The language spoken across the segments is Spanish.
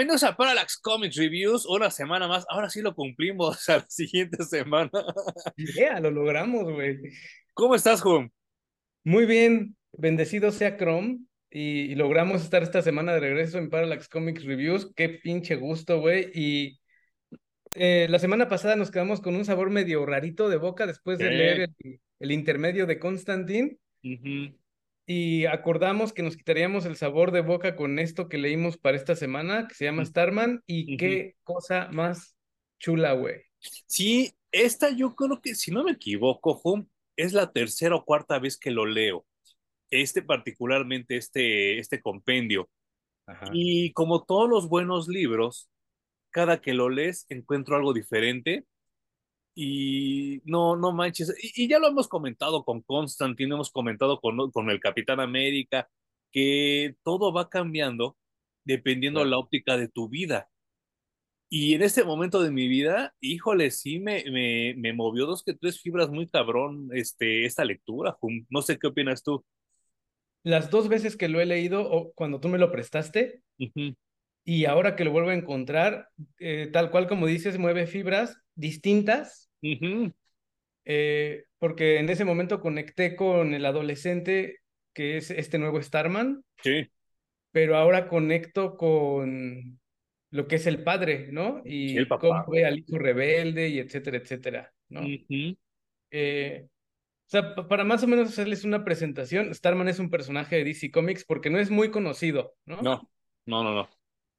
Bienvenidos a Parallax Comics Reviews. Una semana más. Ahora sí lo cumplimos a la siguiente semana. Yeah, lo logramos, güey. ¿Cómo estás, Jum? Muy bien, bendecido sea Chrome. Y, y logramos estar esta semana de regreso en Parallax Comics Reviews. Qué pinche gusto, güey. Y eh, la semana pasada nos quedamos con un sabor medio rarito de boca después de Sí. leer el, el intermedio de Constantine. Ujú. Y acordamos que nos quitaríamos el sabor de boca con esto que leímos para esta semana, que se llama. Starman. Y qué cosa más chula, güey. Sí, esta yo creo que, si no me equivoco, Jum, es la tercera o cuarta vez que lo leo. Este particularmente, este, este compendio. Ajá. Y como todos los buenos libros, cada que lo lees encuentro algo diferente. Y no, no manches. Y, y ya lo hemos comentado con Constantine, hemos comentado con, con el Capitán América, que todo va cambiando dependiendo Claro. la óptica de tu vida. Y en este momento de mi vida, híjole, sí me, me, me movió dos que tres fibras muy cabrón este, esta lectura. No sé qué opinas tú. Las dos veces que lo he leído, o cuando tú me lo prestaste, y ahora que lo vuelvo a encontrar, eh, tal cual como dices, mueve fibras distintas, eh, porque en ese momento conecté con el adolescente que es este nuevo Starman, sí, pero ahora conecto con lo que es el padre, ¿no? el Y papá. cómo ve al hijo rebelde y etcétera, etcétera, ¿no? Eh, o sea, pa- para más o menos hacerles una presentación, Starman es un personaje de DC Comics porque no es muy conocido, ¿no? No, no, no, no.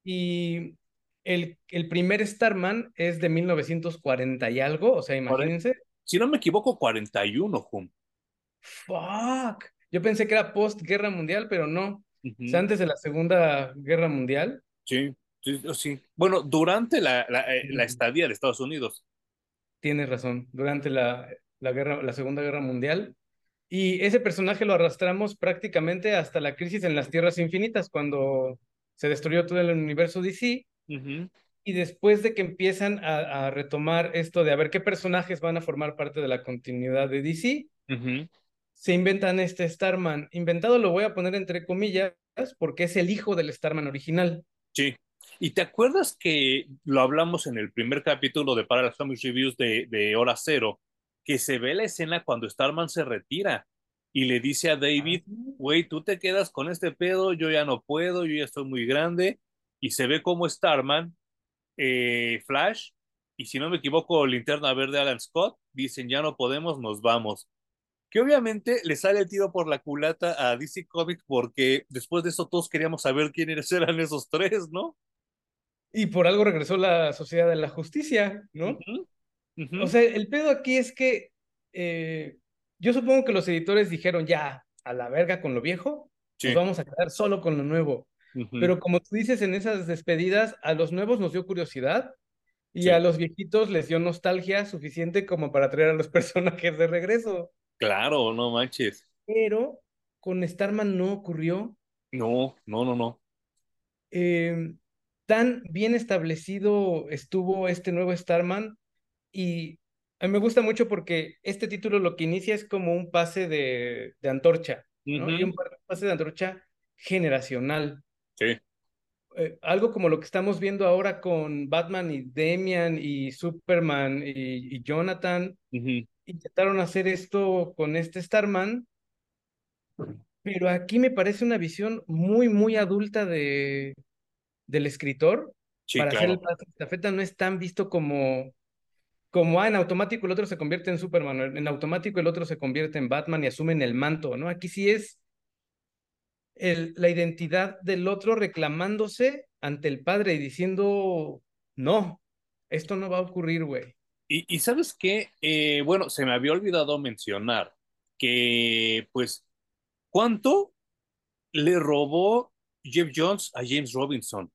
Y el, el primer Starman es de 1940 y algo, o sea, imagínense. Si no me equivoco, 41, Jum. Fuck. Yo pensé que era post Guerra Mundial, pero no. O sea, antes de la Segunda Guerra Mundial. Sí, sí, sí. Bueno, durante la, la, eh, la estadía de Estados Unidos. Tienes razón, durante la, la guerra, la Segunda Guerra Mundial. Y ese personaje lo arrastramos prácticamente hasta la crisis en las Tierras Infinitas, cuando se destruyó todo el universo DC. Y después de que empiezan a, a retomar esto de a ver qué personajes van a formar parte de la continuidad de DC, se inventan este Starman. Inventado lo voy a poner entre comillas porque es el hijo del Starman original. Sí. ¿Y te acuerdas que lo hablamos en el primer capítulo de Parallax Comics Reviews de, de Hora Cero? Que se ve la escena cuando Starman se retira y le dice a David, güey, tú te quedas con este pedo, yo ya no puedo, yo ya estoy muy grande. Y se ve como Starman, eh, Flash, y si no me equivoco, Linterna Verde Alan Scott, dicen, ya no podemos, nos vamos. Que obviamente le sale el tiro por la culata a DC Comics porque después de eso todos queríamos saber quiénes eran esos tres, ¿no? Y por algo regresó la Sociedad de la Justicia, ¿no? O sea, el pedo aquí es que eh, yo supongo que los editores dijeron ya, a la verga con lo viejo, Sí. nos vamos a quedar solo con lo nuevo. Pero como tú dices en esas despedidas, a los nuevos nos dio curiosidad y Sí. a los viejitos les dio nostalgia suficiente como para traer a los personajes de regreso. Claro, no manches. Pero con Starman no ocurrió. No, no, no, no. Eh, tan bien establecido estuvo este nuevo Starman y a mí me gusta mucho porque este título lo que inicia es como un pase de, de antorcha, ¿no? Y un pa- pase de antorcha generacional. Sí, Eh, algo como lo que estamos viendo ahora con Batman y Damian y Superman y, y Jonathan. Intentaron hacer esto con este Starman, pero aquí me parece una visión muy, muy adulta de, del escritor Sí, para hacer el de estafeta no es tan visto como, como ah, en automático el otro se convierte en Superman, en automático el otro se convierte en Batman y asumen el manto, ¿no? Aquí sí es el, la identidad del otro reclamándose ante el padre y diciendo, no, esto no va a ocurrir, güey. Y, y sabes qué, Eh, bueno, se me había olvidado mencionar que, pues, ¿cuánto le robó Jeff Jones a James Robinson?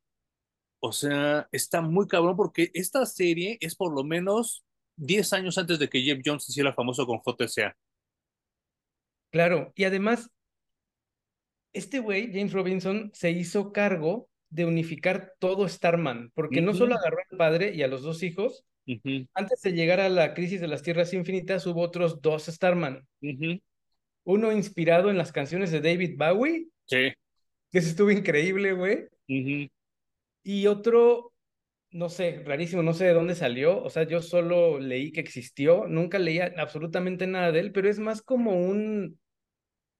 O sea, está muy cabrón porque esta serie es por lo menos 10 años antes de que Jeff Jones hiciera famoso con JSA. Claro, y además, este güey, James Robinson, se hizo cargo de unificar todo Starman, porque no solo agarró al padre y a los dos hijos, antes de llegar a la crisis de las Tierras Infinitas hubo otros dos Starman. Uno inspirado en las canciones de David Bowie, Sí. que eso estuvo increíble, güey. Y otro, no sé, rarísimo, no sé de dónde salió. O sea, yo solo leí que existió, nunca leía absolutamente nada de él, pero es más como un.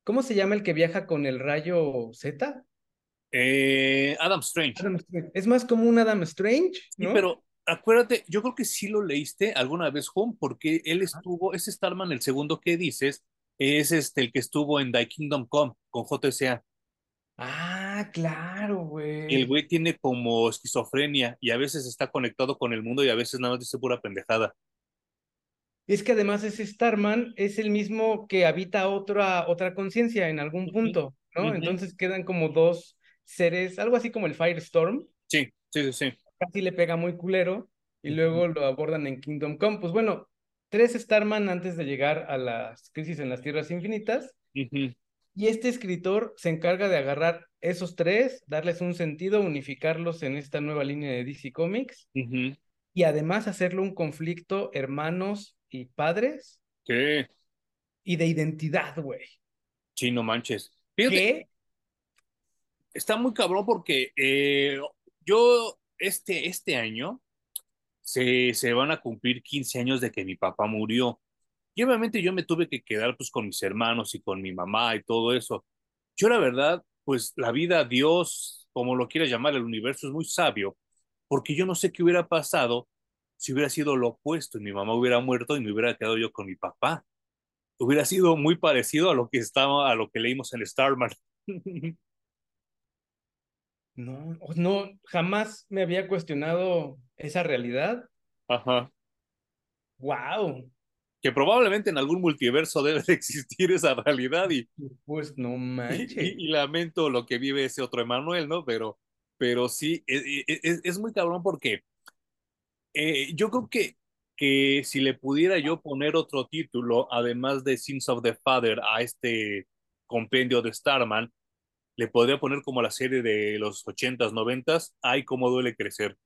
¿Cómo se llama el que viaja con el rayo Z? Eh, Adam Strange. Adam Strange. Es más como un Adam Strange, ¿no? Sí, pero acuérdate, yo creo que sí lo leíste alguna vez, Home, porque él estuvo, ese Starman, el segundo que dices, es este el que estuvo en The Kingdom Come con JSA. Ah, claro, güey. El güey tiene como esquizofrenia y a veces está conectado con el mundo y a veces nada más dice pura pendejada. Es que además ese Starman es el mismo que habita otra, otra conciencia en algún punto, ¿no? Entonces quedan como dos seres, algo así como el Firestorm, Sí, sí, sí, sí. casi le pega muy culero y luego lo abordan en Kingdom Come. Pues bueno, tres Starman antes de llegar a las crisis en las Tierras Infinitas y este escritor se encarga de agarrar esos tres, darles un sentido, unificarlos en esta nueva línea de DC Comics y además hacerlo un conflicto hermanos y padres ¿Qué? y de identidad, güey. Sí, no manches. Fíjate, ¿Qué? está muy cabrón porque eh, yo este, este año se, se van a cumplir 15 años de que mi papá murió. Y obviamente yo me tuve que quedar pues con mis hermanos y con mi mamá y todo eso. Yo la verdad, pues la vida, Dios, como lo quieras llamar, el universo es muy sabio, porque yo no sé qué hubiera pasado si hubiera sido lo opuesto y mi mamá hubiera muerto y me hubiera quedado yo con mi papá. Hubiera sido muy parecido a lo que estaba, a lo que leímos en Starman. No, no, jamás me había cuestionado esa realidad. Ajá. Wow. Que probablemente en algún multiverso debe de existir esa realidad y, Pues no y, manches. y- y lamento lo que vive ese otro Emanuel, ¿no? Pero, pero sí, es, es- es muy cabrón porque eh, yo creo que, que si le pudiera yo poner otro título, además de Sins of the Father, a este compendio de Starman, le podría poner como la serie de los ochentas, noventas, ay, cómo duele crecer.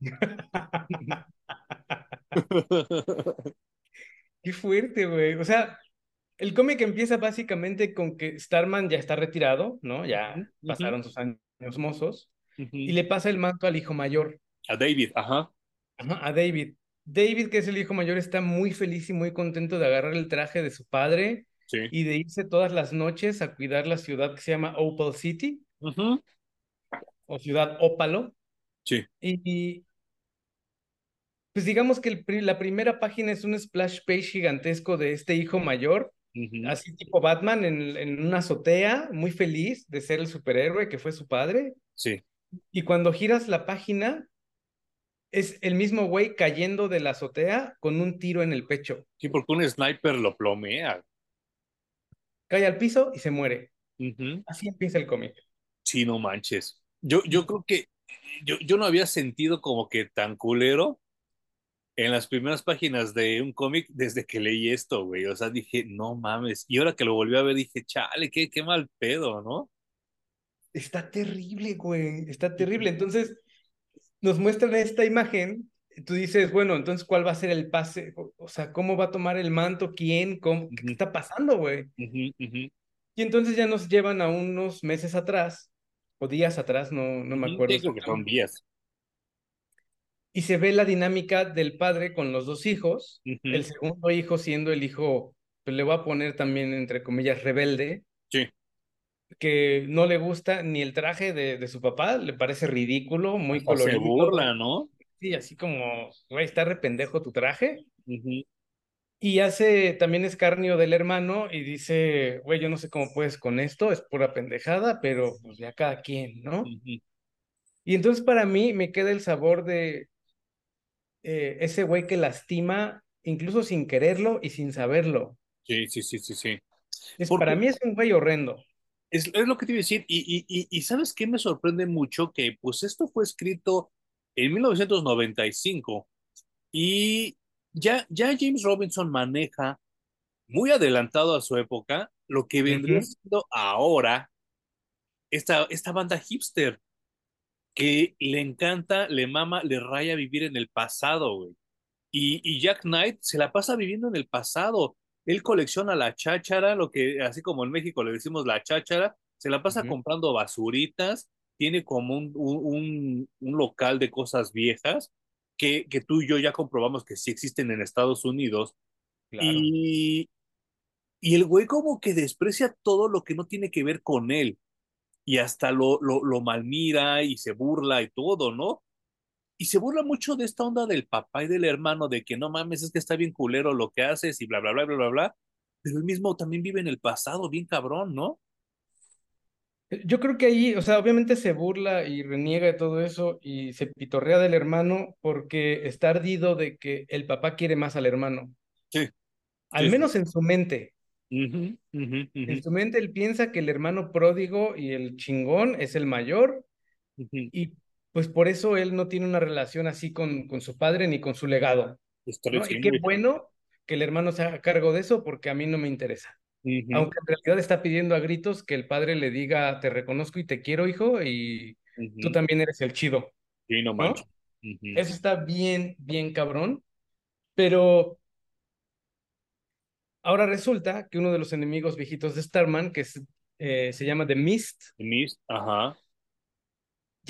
Qué fuerte, güey. O sea, el cómic empieza básicamente con que Starman ya está retirado, ¿no? Ya pasaron sus años mozos y le pasa el manto al hijo mayor, A David, ajá, ajá, a David. David, que es el hijo mayor, está muy feliz y muy contento de agarrar el traje de su padre sí. y de irse todas las noches a cuidar la ciudad que se llama Opal City Ujú, o ciudad Ópalo. Sí. Y, y, pues digamos que el la primera página es un splash page gigantesco de este hijo mayor, ujú, así tipo Batman en, en una azotea, muy feliz de ser el superhéroe que fue su padre. Sí. Y cuando giras la página, es el mismo güey cayendo de la azotea con un tiro en el pecho. Sí, porque un sniper lo plomea. Cae al piso y se muere. Ujú. Así empieza el cómic. Sí, no manches. Yo, yo creo que yo, yo no había sentido como que tan culero en las primeras páginas de un cómic desde que leí esto, güey. O sea, dije, no mames. Y ahora que lo volví a ver, dije, chale, qué, qué mal pedo, ¿no? Está terrible, güey. Está terrible. Entonces, nos muestran esta imagen. Tú dices, bueno, entonces, ¿cuál va a ser el pase? O, sea, ¿cómo va a tomar el manto? ¿Quién? ¿Cómo? ¿Qué está pasando, güey? Y entonces ya nos llevan a unos meses atrás, o días atrás, no, no me acuerdo. Creo que son días. Y se ve la dinámica del padre con los dos hijos. El segundo hijo siendo el hijo, pues le voy a poner también, entre comillas, rebelde. Que no le gusta ni el traje de, de su papá, le parece ridículo, muy Hasta se colorido. burla, ¿no? Sí, así como, güey, está rependejo tu traje. Y hace también escarnio del hermano y dice, güey, yo no sé cómo puedes con esto, es pura pendejada, pero pues ya cada quien, ¿no? Y entonces para mí me queda el sabor de eh, ese güey que lastima incluso sin quererlo y sin saberlo. Sí, sí, sí, sí, sí. Es, Porque para mí es un güey horrendo. Es, es lo que te iba a decir. Y, y, y, y ¿sabes qué me sorprende mucho? Que pues esto fue escrito en 1995 y ya, ya James Robinson maneja muy adelantado a su época lo que vendría Ujú. siendo ahora esta, esta banda hipster que le encanta, le mama, le raya vivir en el pasado, güey. Y, y Jack Knight se la pasa viviendo en el pasado. Él colecciona la cháchara, lo que así como en México le decimos la cháchara, se la pasa comprando basuritas tiene como un, un, un local de cosas viejas que, que, tú y yo ya comprobamos que sí existen en Estados Unidos. Claro. Y, y el güey como que desprecia todo lo que no tiene que ver con él. Y hasta lo, lo, lo malmira y se burla y todo, ¿no? Y se burla mucho de esta onda del papá y del hermano, de que no mames, es que está bien culero lo que haces y bla, bla, bla, bla, bla, bla. Pero él mismo también vive en el pasado, bien cabrón, ¿no? Yo creo que ahí, o sea, obviamente se burla y reniega de todo eso y se pitorrea del hermano porque está ardido de que el papá quiere más al hermano. Sí. Al sí, menos en su mente. Uh -huh, uh -huh, uh -huh. En su mente él piensa que el hermano pródigo y el chingón es el mayor y pues por eso él no tiene una relación así con, con su padre ni con su legado. ¿no? Y qué bueno que el hermano se haga cargo de eso porque a mí no me interesa. Uh -huh. Aunque en realidad está pidiendo a gritos que el padre le diga, te reconozco y te quiero, hijo, y uh -huh. tú también eres el chido. Sí, no manches. ¿no? Uh -huh. Eso está bien, bien cabrón. Pero ahora resulta que uno de los enemigos viejitos de Starman, que es, eh, se llama The Mist, The Mist, ajá.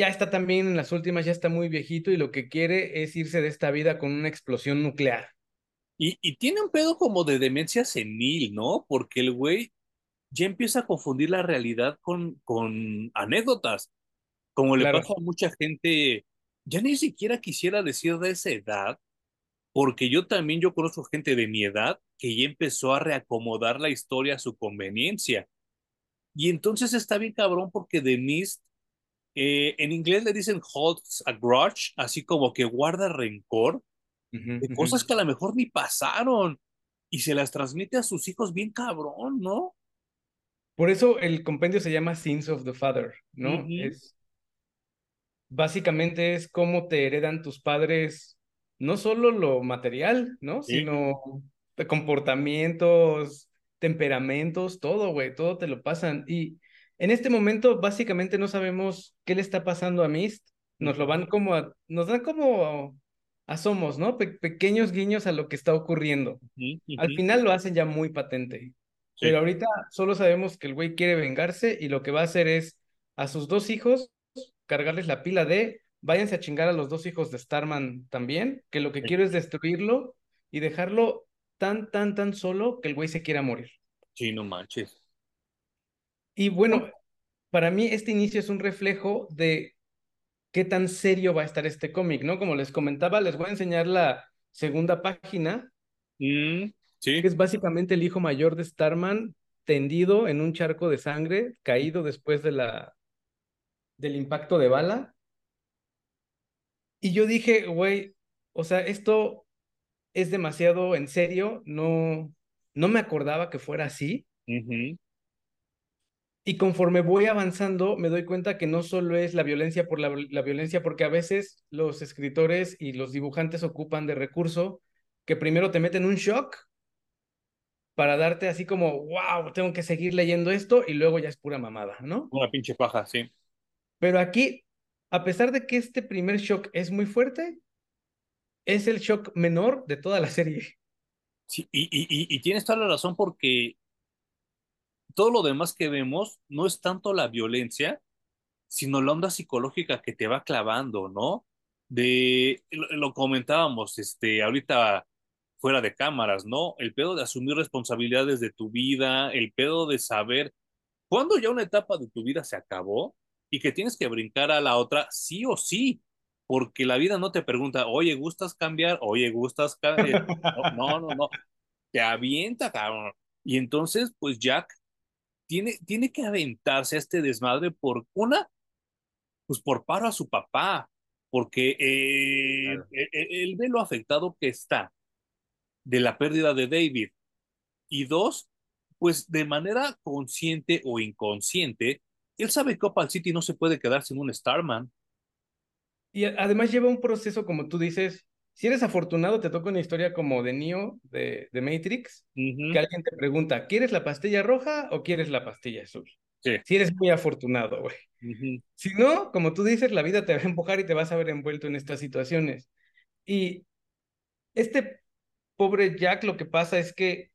Ya está también en las últimas, ya está muy viejito y lo que quiere es irse de esta vida con una explosión nuclear. Y, y, tiene un pedo como de demencia senil, ¿no? Porque el güey ya empieza a confundir la realidad con, con anécdotas. Como le claro. pasa a mucha gente, ya ni siquiera quisiera decir de esa edad, porque yo también, yo conozco gente de mi edad que ya empezó a reacomodar la historia a su conveniencia. Y entonces está bien cabrón porque The Mist, eh, en inglés le dicen holds a grudge, así como que guarda rencor de cosas que a lo mejor ni pasaron y se las transmite a sus hijos bien cabrón, ¿no? Por eso el compendio se llama Sins of the Father, ¿no? Uh -huh. Es básicamente es cómo te heredan tus padres no solo lo material, ¿no? Sí. Sino comportamientos, temperamentos, todo, güey, todo te lo pasan y en este momento básicamente no sabemos qué le está pasando a Mist, nos lo van como a, nos dan como asomos, ¿no? Pe pequeños guiños a lo que está ocurriendo. Uh -huh, uh -huh. Al final lo hacen ya muy patente. Sí. Pero ahorita solo sabemos que el güey quiere vengarse y lo que va a hacer es a sus dos hijos cargarles la pila de váyanse a chingar a los dos hijos de Starman también, que lo que sí. quiero es destruirlo y dejarlo tan, tan, tan solo que el güey se quiera morir. Sí, no manches. Y bueno, para mí este inicio es un reflejo de qué tan serio va a estar este cómic, ¿no? Como les comentaba, les voy a enseñar la segunda página. Mm, sí. Que es básicamente el hijo mayor de Starman tendido en un charco de sangre, caído después de la, del impacto de bala. Y yo dije, güey, o sea, esto es demasiado en serio, no, no me acordaba que fuera así. Uh -huh. Y conforme voy avanzando, me doy cuenta que no solo es la violencia por la, la, violencia, porque a veces los escritores y los dibujantes ocupan de recurso que primero te meten un shock para darte así como, wow, tengo que seguir leyendo esto y luego ya es pura mamada, ¿no? Una pinche paja, sí. Pero aquí, a pesar de que este primer shock es muy fuerte, es el shock menor de toda la serie. Sí, y, y, y tienes toda la razón porque todo lo demás que vemos no es tanto la violencia, sino la onda psicológica que te va clavando, ¿no? De, lo, lo, comentábamos, este, ahorita fuera de cámaras, ¿no? El pedo de asumir responsabilidades de tu vida, el pedo de saber cuándo ya una etapa de tu vida se acabó y que tienes que brincar a la otra sí o sí, porque la vida no te pregunta, oye, ¿gustas cambiar? Oye, ¿gustas cambiar? No, no, no, no. te avienta, cabrón. Y entonces, pues Jack tiene, tiene que aventarse a este desmadre por una, pues por paro a su papá, porque eh, claro. él, él ve lo afectado que está de la pérdida de David. Y dos, pues de manera consciente o inconsciente, él sabe que Opal City no se puede quedar sin un Starman. Y además lleva un proceso, como tú dices, si eres afortunado, te toca una historia como de Neo, de, de Matrix, uh -huh. que alguien te pregunta, ¿quieres la pastilla roja o quieres la pastilla azul? Sí. Si eres muy afortunado, güey. Uh -huh. Si no, como tú dices, la vida te va a empujar y te vas a ver envuelto en estas situaciones. Y este pobre Jack lo que pasa es que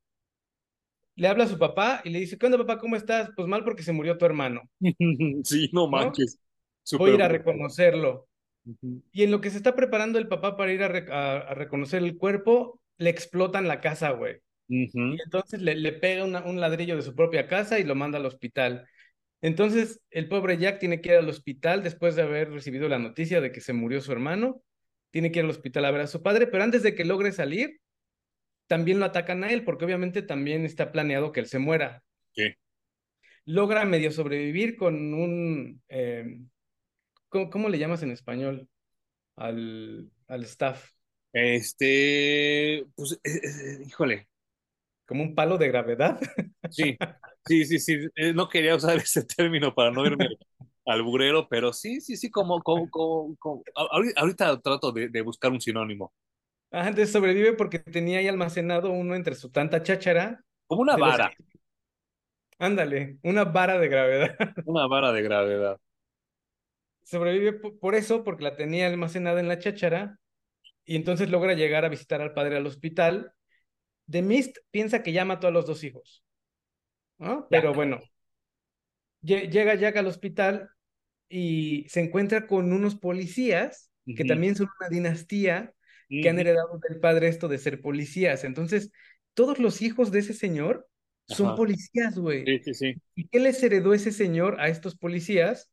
le habla a su papá y le dice, ¿qué onda papá? ¿Cómo estás? Pues mal porque se murió tu hermano. sí, no manches. voy a ir a Súper. Y en lo que se está preparando el papá para ir a, re- a- a reconocer el cuerpo, le explotan la casa, güey. Y entonces le, le pega una- un ladrillo de su propia casa y lo manda al hospital. Entonces, el pobre Jack tiene que ir al hospital después de haber recibido la noticia de que se murió su hermano. Tiene que ir al hospital a ver a su padre, pero antes de que logre salir, también lo atacan a él, porque obviamente también está planeado que él se muera. sí. Logra medio sobrevivir con un... eh, ¿cómo, cómo le llamas en español al, al staff? Este, pues, eh, eh, híjole, Como un palo de gravedad. sí, sí, sí, sí, eh, no quería usar ese término para no irme al burero, pero sí, sí, sí, como, como, como, como- ahorita, trato de, de buscar un sinónimo, Ah, Entonces sobrevive porque tenía ahí almacenado uno entre su tanta cháchara como una los vara, Ándale, una vara de gravedad. una vara de gravedad. Sobrevive po- por eso, porque la tenía almacenada en la cháchara, y entonces logra llegar a visitar al padre al hospital. The Mist piensa que ya mató a los dos hijos, ¿no? Pero bueno, lle- llega Jack al hospital y se encuentra con unos policías que también son una dinastía que han heredado del padre esto de ser policías. Entonces, todos los hijos de ese señor son Ajá, policías, güey. sí, sí, sí. ¿Y qué les heredó ese señor a estos policías?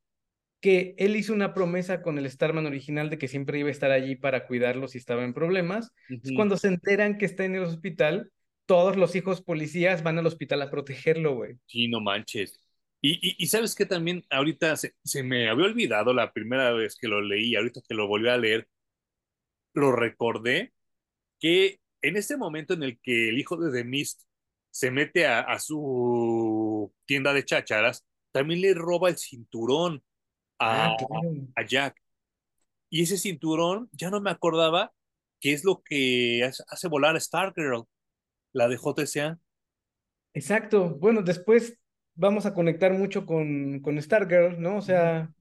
Que él hizo una promesa con el Starman original de que siempre iba a estar allí para cuidarlos si estaba en problemas. Ujú. cuando se enteran que está en el hospital, todos los hijos policías van al hospital a protegerlo, güey. Sí, no manches. Y, y, y sabes que también ahorita se, se me había olvidado la primera vez que lo leí, ahorita que lo volví a leer, lo recordé, que en ese momento en el que el hijo de The Mist se mete a, a su tienda de chácharas, también le roba el cinturón a, Ah, claro. a Jack. Y ese cinturón, ya no me acordaba que es lo que hace, volar a Stargirl, la de JSA. Exacto. Bueno, después vamos a conectar mucho con, con Stargirl, ¿no? O sea,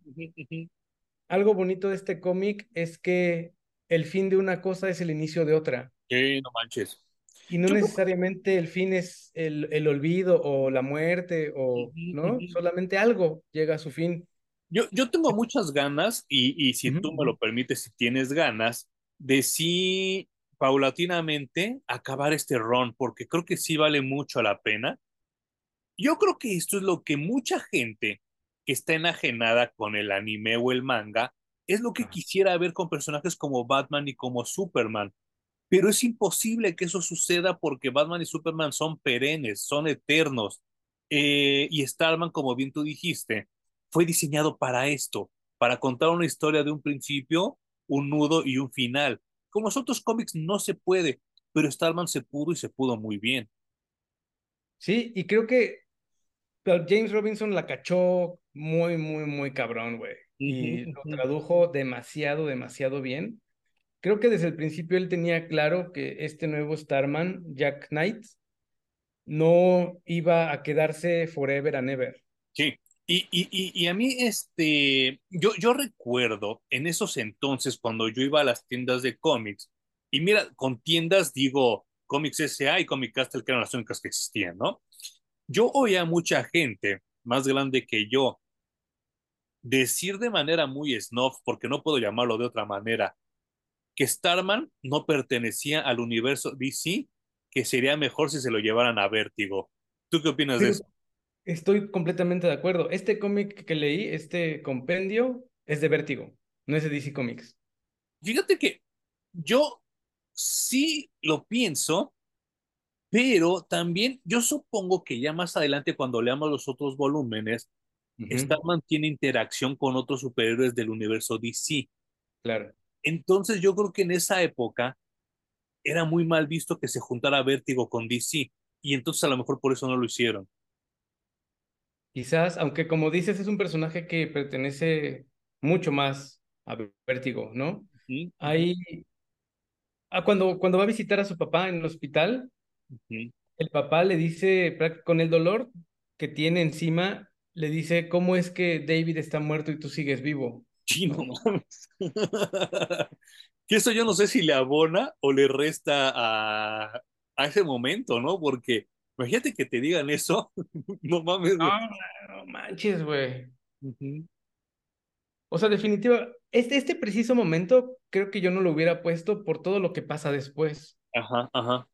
algo bonito de este cómic es que el fin de una cosa es el inicio de otra. Sí, no manches. Y no Yo necesariamente el fin es el, el olvido o la muerte o, ¿no? Solamente algo llega a su fin. Yo, yo tengo muchas ganas y, y si tú me lo permites, si tienes ganas, de sí paulatinamente acabar este run, porque creo que sí vale mucho la pena. Yo creo que esto es lo que mucha gente que está enajenada con el anime o el manga, es lo que quisiera ver con personajes como Batman y como Superman. Pero es imposible que eso suceda porque Batman y Superman son perennes, son eternos. Eh, y Starman, como bien tú dijiste, fue diseñado para esto, para contar una historia de un principio, un nudo y un final. Con los otros cómics no se puede, pero Starman se pudo y se pudo muy bien. Sí, y creo que James Robinson la cachó muy, muy, muy cabrón, güey. Y lo tradujo demasiado, demasiado bien. Creo que desde el principio él tenía claro que este nuevo Starman, Jack Knight, no iba a quedarse forever and ever. Sí, y, y, y, y a mí, este, yo, yo recuerdo en esos entonces cuando yo iba a las tiendas de cómics, y mira, con tiendas digo Comics S.A. y Comic Castle, que eran las únicas que existían, ¿no? Yo oía a mucha gente más grande que yo decir de manera muy snob, porque no puedo llamarlo de otra manera, que Starman no pertenecía al universo DC, que sería mejor si se lo llevaran a Vértigo. ¿Tú qué opinas de eso? Estoy completamente de acuerdo. Este cómic que leí, este compendio, es de Vértigo, no es de DC Comics. Fíjate que yo sí lo pienso, pero también yo supongo que ya más adelante cuando leamos los otros volúmenes, Ujú, Starman tiene interacción con otros superhéroes del universo DC. claro. Entonces yo creo que en esa época era muy mal visto que se juntara Vértigo con DC y entonces a lo mejor por eso no lo hicieron. Quizás, aunque como dices, es un personaje que pertenece mucho más a Vértigo, ¿no? Ahí, ah, cuando, cuando va a visitar a su papá en el hospital, el papá le dice, con el dolor que tiene encima, le dice, ¿cómo es que David está muerto y tú sigues vivo? Sí, no ¿No? mames. Que eso yo no sé si le abona o le resta a, a ese momento, ¿no? Porque imagínate que te digan eso, no mames. No, no manches, güey. O sea, definitiva, este, este preciso momento creo que yo no lo hubiera puesto por todo lo que pasa después. Ajá, ajá.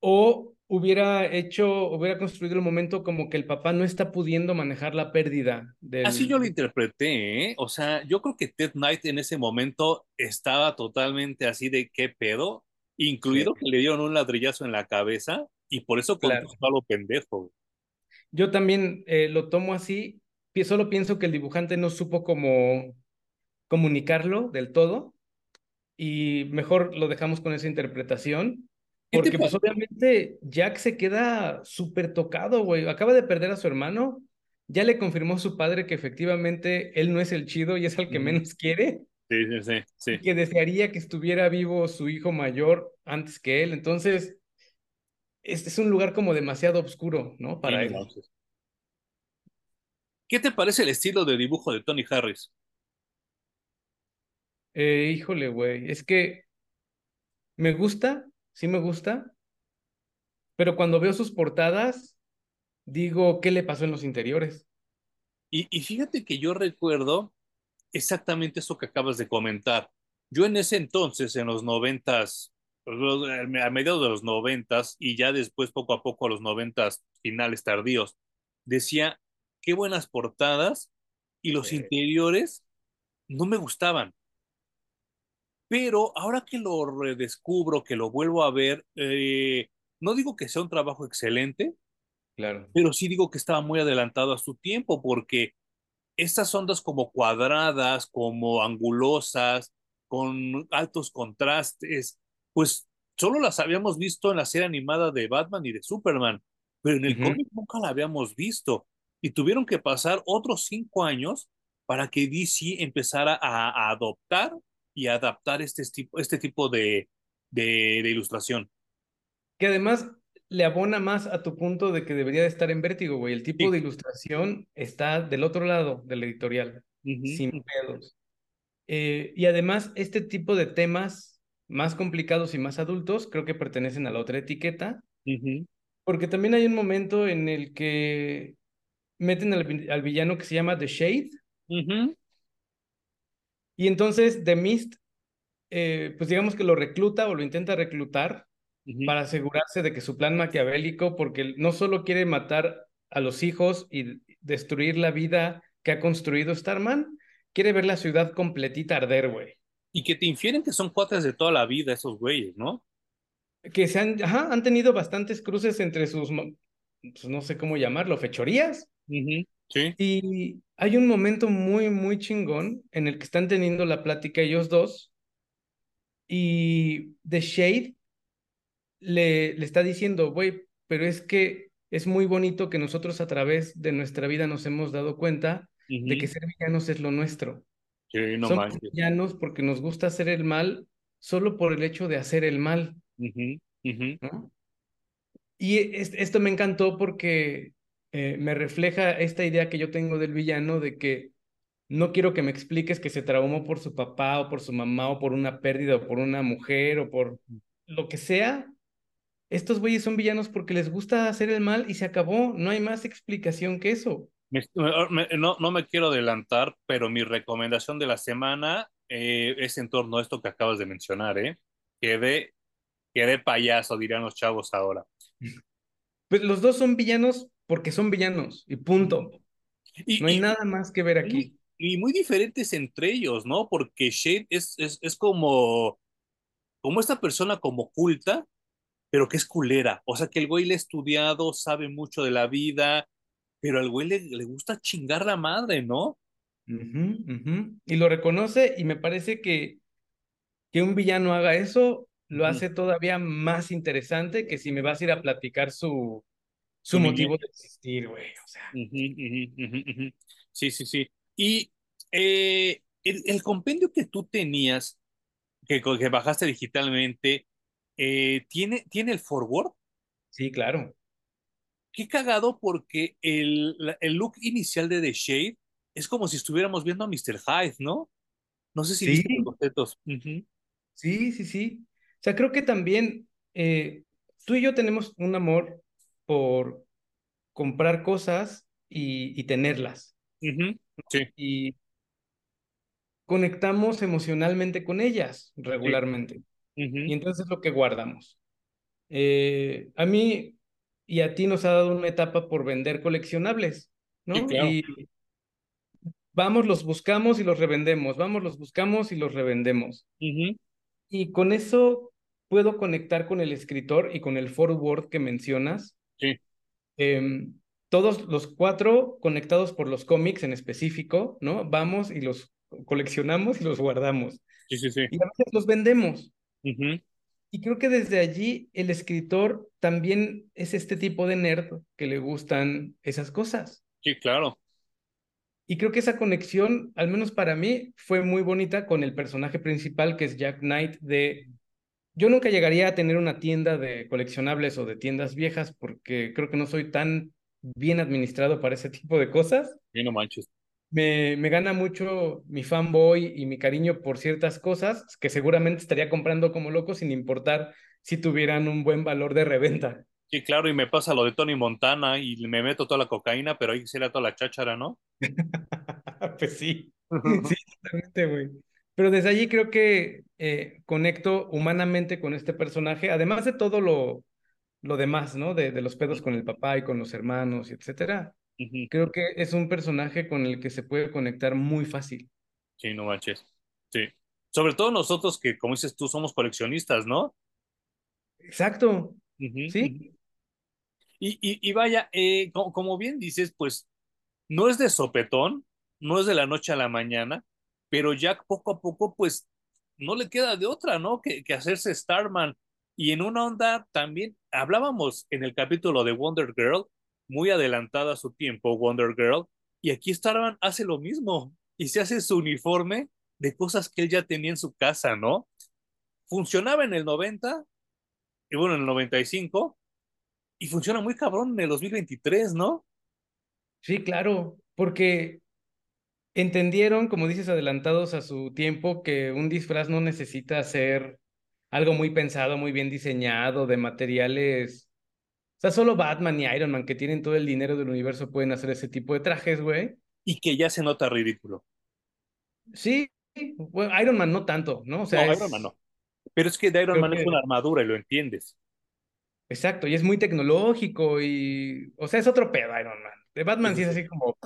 O hubiera hecho, hubiera construido el momento como que el papá no está pudiendo manejar la pérdida del... Así yo lo interpreté, ¿eh? O sea, yo creo que Ted Knight en ese momento estaba totalmente así de qué pedo, incluido Sí. que le dieron un ladrillazo en la cabeza y por eso Claro. a lo pendejo. Yo también eh, lo tomo así, solo pienso que el dibujante no supo cómo comunicarlo del todo y mejor lo dejamos con esa interpretación, ¿Qué te porque pues obviamente Jack se queda súper tocado, güey, acaba de perder a su hermano, ya le confirmó su padre que efectivamente él no es el chido y es al que menos quiere, Sí, sí, sí, sí. y que desearía que estuviera vivo su hijo mayor antes que él, entonces este es un lugar como demasiado oscuro, ¿no? Para Sí, él. no manches. ¿Qué te parece el estilo de dibujo de Tony Harris? Eh, híjole, güey, es que me gusta, sí me gusta, pero cuando veo sus portadas, digo, ¿qué le pasó en los interiores? Y, y fíjate que yo recuerdo exactamente eso que acabas de comentar. Yo en ese entonces, en los noventas, a mediados de los noventas y ya después poco a poco a los noventas finales tardíos, decía, qué buenas portadas y los Sí. interiores no me gustaban. Pero ahora que lo redescubro, que lo vuelvo a ver, eh, no digo que sea un trabajo excelente, Claro. pero sí digo que estaba muy adelantado a su tiempo porque estas ondas como cuadradas, como angulosas, con altos contrastes, pues solo las habíamos visto en la serie animada de Batman y de Superman, pero en el cómic nunca la habíamos visto. Y tuvieron que pasar otros cinco años para que DC empezara a, a adoptar y adaptar este tipo, este tipo de, de, de ilustración. Que además le abona más a tu punto de que debería de estar en vértigo, güey. El tipo Sí. de ilustración está del otro lado del editorial, sin pedos. Eh, y además, este tipo de temas más complicados y más adultos creo que pertenecen a la otra etiqueta, porque también hay un momento en el que meten al, al villano que se llama The Shade, y entonces The Mist, eh, pues digamos que lo recluta o lo intenta reclutar para asegurarse de que su plan maquiavélico, porque no solo quiere matar a los hijos y destruir la vida que ha construido Starman, quiere ver la ciudad completita arder, güey. Y que te infieren que son cuates de toda la vida esos güeyes, ¿no? Que se han, ajá, han tenido bastantes cruces entre sus, pues no sé cómo llamarlo, fechorías. Sí. Y hay un momento muy, muy chingón en el que están teniendo la plática ellos dos y The Shade le, le está diciendo, güey, pero es que es muy bonito que nosotros a través de nuestra vida nos hemos dado cuenta de que ser villanos es lo nuestro. Sí, no Somos porque nos gusta hacer el mal solo por el hecho de hacer el mal. Y es- esto me encantó porque eh, me refleja esta idea que yo tengo del villano de que no quiero que me expliques que se traumó por su papá o por su mamá o por una pérdida o por una mujer o por lo que sea. Estos güeyes son villanos porque les gusta hacer el mal y se acabó. No hay más explicación que eso. Me- me- no, no me quiero adelantar, pero mi recomendación de la semana eh, es en torno a esto que acabas de mencionar, ¿eh? Quedé, quedé payaso, dirían los chavos ahora. Pues los dos son villanos porque son villanos y punto. Y, No hay y- nada más que ver y- aquí. y muy diferentes entre ellos, ¿no? Porque Shade es, es, es como, como esta persona como culta, pero que es culera. O sea, que el güey le ha estudiado, sabe mucho de la vida, pero al güey le, le gusta chingar la madre, ¿no? Y lo reconoce y me parece que, que un villano haga eso lo hace todavía más interesante que si me vas a ir a platicar su, su motivo de existir, güey. O sea. Sí, sí, sí. Y eh, el, el compendio que tú tenías, que, que bajaste digitalmente, eh, ¿tiene, ¿tiene el forward? sí, claro. Qué cagado porque el, el look inicial de The Shade es como si estuviéramos viendo a Mr. Hyde, ¿no? No sé si Sí, viste los sí, sí, sí. O sea, creo que también eh, tú y yo tenemos un amor por comprar cosas y, y tenerlas. Sí. Y conectamos emocionalmente con ellas regularmente. Y entonces es lo que guardamos. Eh, a mí y a ti nos ha dado una etapa por vender coleccionables, ¿no? Y vamos, los buscamos y los revendemos, vamos, los buscamos y los revendemos. Y con eso puedo conectar con el escritor y con el forward que mencionas. Sí. Em, todos los cuatro conectados por los cómics en específico, ¿no? Vamos y los coleccionamos y los guardamos. Sí, sí, sí. Y a veces los vendemos. Y creo que desde allí el escritor también es este tipo de nerd que le gustan esas cosas. Sí, claro. Y creo que esa conexión, al menos para mí, fue muy bonita con el personaje principal que es Jack Knight de... Yo nunca llegaría a tener una tienda de coleccionables o de tiendas viejas porque creo que no soy tan bien administrado para ese tipo de cosas. Y no manches. Me, me, gana mucho mi fanboy y mi cariño por ciertas cosas que seguramente estaría comprando como loco sin importar si tuvieran un buen valor de reventa. Sí, claro, y me pasa lo de Tony Montana y me meto toda la cocaína, pero ahí sería toda la cháchara, ¿no? pues sí, sí, totalmente, güey. Pero desde allí creo que eh, conecto humanamente con este personaje, además de todo lo, lo demás, ¿no? De, de los pedos con el papá y con los hermanos, y etcétera. Creo que es un personaje con el que se puede conectar muy fácil. Sí, no manches. Sí. Sobre todo nosotros que, como dices tú, somos coleccionistas, ¿no? Exacto. sí. Y, y, vaya, eh, como, bien dices, pues no es de sopetón, no es de la noche a la mañana, pero Jack poco a poco, pues no le queda de otra, ¿no? Que, que hacerse Starman. Y en una onda también, hablábamos en el capítulo de Wonder Girl, muy adelantada a su tiempo, Wonder Girl, y aquí Starman hace lo mismo y se hace su uniforme de cosas que él ya tenía en su casa, ¿no? Funcionaba en el 90, y bueno, en el 95, y funciona muy cabrón en el 2023, ¿no? Sí, claro, porque entendieron, como dices, adelantados a su tiempo, que un disfraz no necesita ser algo muy pensado, muy bien diseñado, de materiales. O sea, solo Batman y Iron Man, que tienen todo el dinero del universo, pueden hacer ese tipo de trajes, güey. Y que ya se nota ridículo. Sí, bueno, Iron Man no tanto, ¿no? O sea, no, Iron Man no. Pero es que de Iron Man es una armadura y lo entiendes. Exacto, y es muy tecnológico y, o sea, es otro pedo Iron Man. De Batman sí, es así como...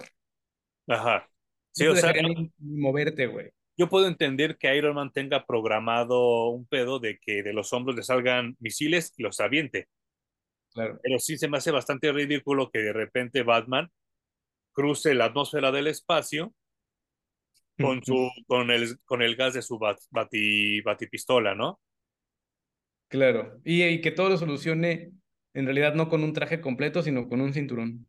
Ajá. Sí, o sea, moverte, güey. Yo puedo entender que Iron Man tenga programado un pedo de que de los hombros le salgan misiles y los aviente. Claro. Pero sí se me hace bastante ridículo que de repente Batman cruce la atmósfera del espacio con su con el con el gas de su bat, bati, batipistola, ¿no? Claro, y, que todo lo solucione en realidad no con un traje completo, sino con un cinturón.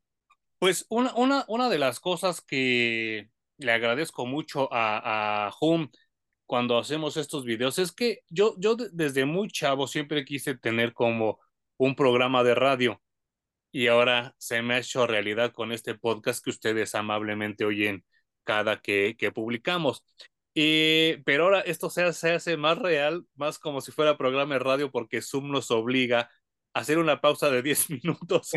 Pues una, una, una de las cosas que le agradezco mucho a, a Hum cuando hacemos estos videos es que yo, yo desde muy chavo siempre quise tener como un programa de radio y ahora se me ha hecho realidad con este podcast que ustedes amablemente oyen cada que, que publicamos. Y, pero ahora esto se hace, más real, más como si fuera programa de radio, porque Zoom nos obliga a hacer una pausa de 10 minutos.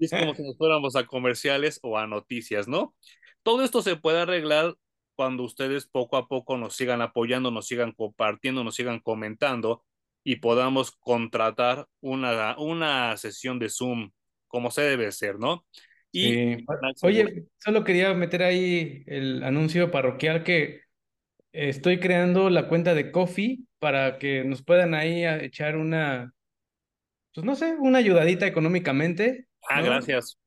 es como si nos fuéramos a comerciales o a noticias, ¿no? Todo esto se puede arreglar cuando ustedes poco a poco nos sigan apoyando, nos sigan compartiendo, nos sigan comentando y podamos contratar una, una sesión de Zoom como se debe ser, ¿no? Y, Oye, solo quería meter ahí el anuncio parroquial que Estoy creando la cuenta de Coffee para que nos puedan ahí echar una, pues no sé, una ayudadita económicamente. Ah, gracias.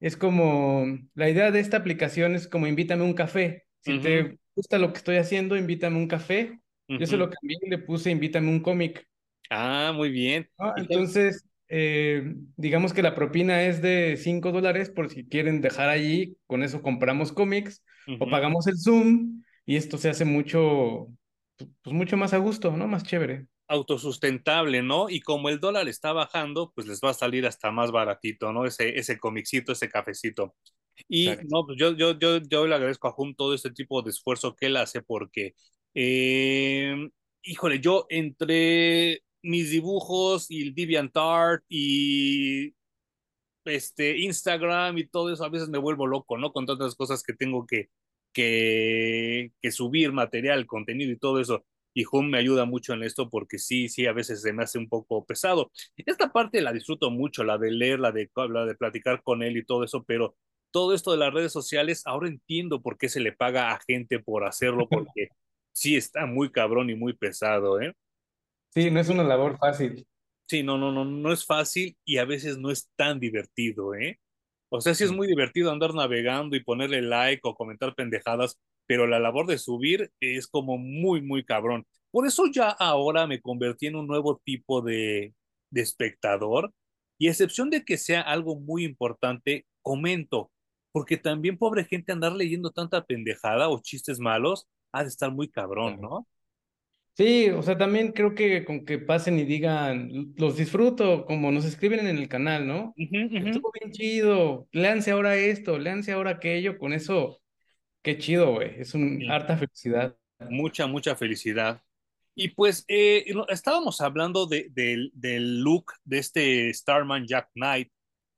Es como, la idea de esta aplicación es como invítame un café. Si te gusta lo que estoy haciendo, invítame un café. Yo se lo cambié y le puse invítame un cómic. Ah, muy bien. Entonces, eh, digamos que la propina es de 5 dólares por si quieren dejar allí, con eso compramos cómics o pagamos el Zoom y esto se hace mucho, pues mucho más a gusto, ¿no? Más chévere. Autosustentable, ¿no? Y como el dólar está bajando, pues les va a salir hasta más baratito, ¿no? Ese, ese comicito, ese cafecito. Y no, pues yo, yo, yo, yo le agradezco a Jun todo este tipo de esfuerzo que él hace porque, eh, híjole, yo entre mis dibujos y el DeviantArt y este Instagram y todo eso, a veces me vuelvo loco, ¿no? Con tantas cosas que tengo que, que que, subir material, contenido y todo eso. Y Hum me ayuda mucho en esto porque sí, sí, a veces se me hace un poco pesado. Esta parte la disfruto mucho, la de leer, la de, la de platicar con él y todo eso, pero todo esto de las redes sociales, ahora entiendo por qué se le paga a gente por hacerlo, porque sí está muy cabrón y muy pesado, ¿eh? Sí, no es una labor fácil. Sí, no, no, no, no es fácil y a veces no es tan divertido, ¿eh? O sea, sí es muy divertido andar navegando y ponerle like o comentar pendejadas, pero la labor de subir es como muy, muy cabrón. Por eso ya ahora me convertí en un nuevo tipo de, de espectador y a excepción de que sea algo muy importante, comento, porque también pobre gente andar leyendo tanta pendejada o chistes malos ha de estar muy cabrón, ¿no? Sí, o sea, también creo que con que pasen y digan, los disfruto, como nos escriben en el canal, ¿no? Uh -huh, uh -huh. Estuvo bien chido, léanse ahora esto, léanse ahora aquello, con eso, qué chido, güey, es un Sí. harta felicidad. Mucha, mucha felicidad. Y pues eh, estábamos hablando de, del- del look de este Starman Jack Knight,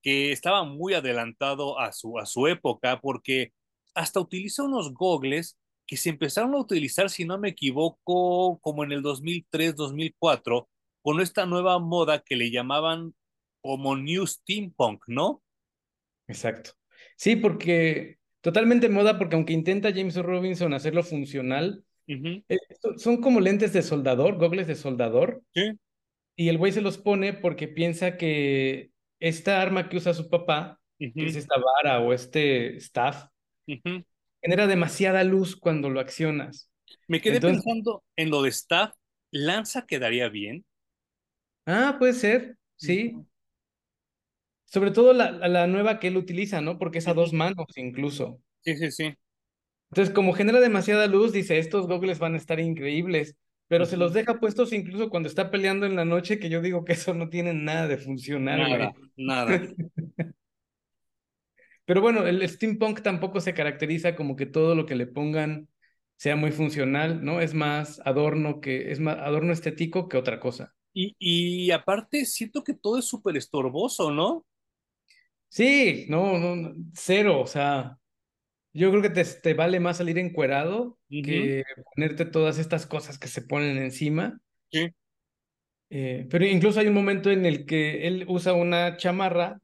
que estaba muy adelantado a su, a su época, porque hasta utiliza unos gogles que se empezaron a utilizar, si no me equivoco, como en el 2003, 2004, con esta nueva moda que le llamaban como New Steampunk, ¿no? Exacto. Sí, porque totalmente moda, porque aunque intenta James Robinson hacerlo funcional, eh, so- son como lentes de soldador, gogles de soldador, Sí. y el güey se los pone porque piensa que esta arma que usa su papá, que es esta vara o este staff. Genera demasiada luz cuando lo accionas. Me quedé Entonces, pensando en lo de staff. ¿Lanza quedaría bien? ah, puede ser, sí. Sobre todo la, la nueva que él utiliza, ¿no? Porque es a dos manos incluso. Sí, sí, sí. Entonces, como genera demasiada luz, dice, estos gogles van a estar increíbles, pero se los deja puestos incluso cuando está peleando en la noche, que yo digo que eso no tiene nada de funcional, Nada, güey. nada. Pero bueno, el steampunk tampoco se caracteriza como que todo lo que le pongan sea muy funcional, ¿no? Es más adorno que, es más adorno estético que otra cosa. Y, y aparte siento que todo es súper estorboso, ¿no? Sí, no, no, cero, o sea, yo creo que te, te vale más salir encuerado que ponerte todas estas cosas que se ponen encima. Sí. Eh, pero incluso hay un momento en el que él usa una chamarra,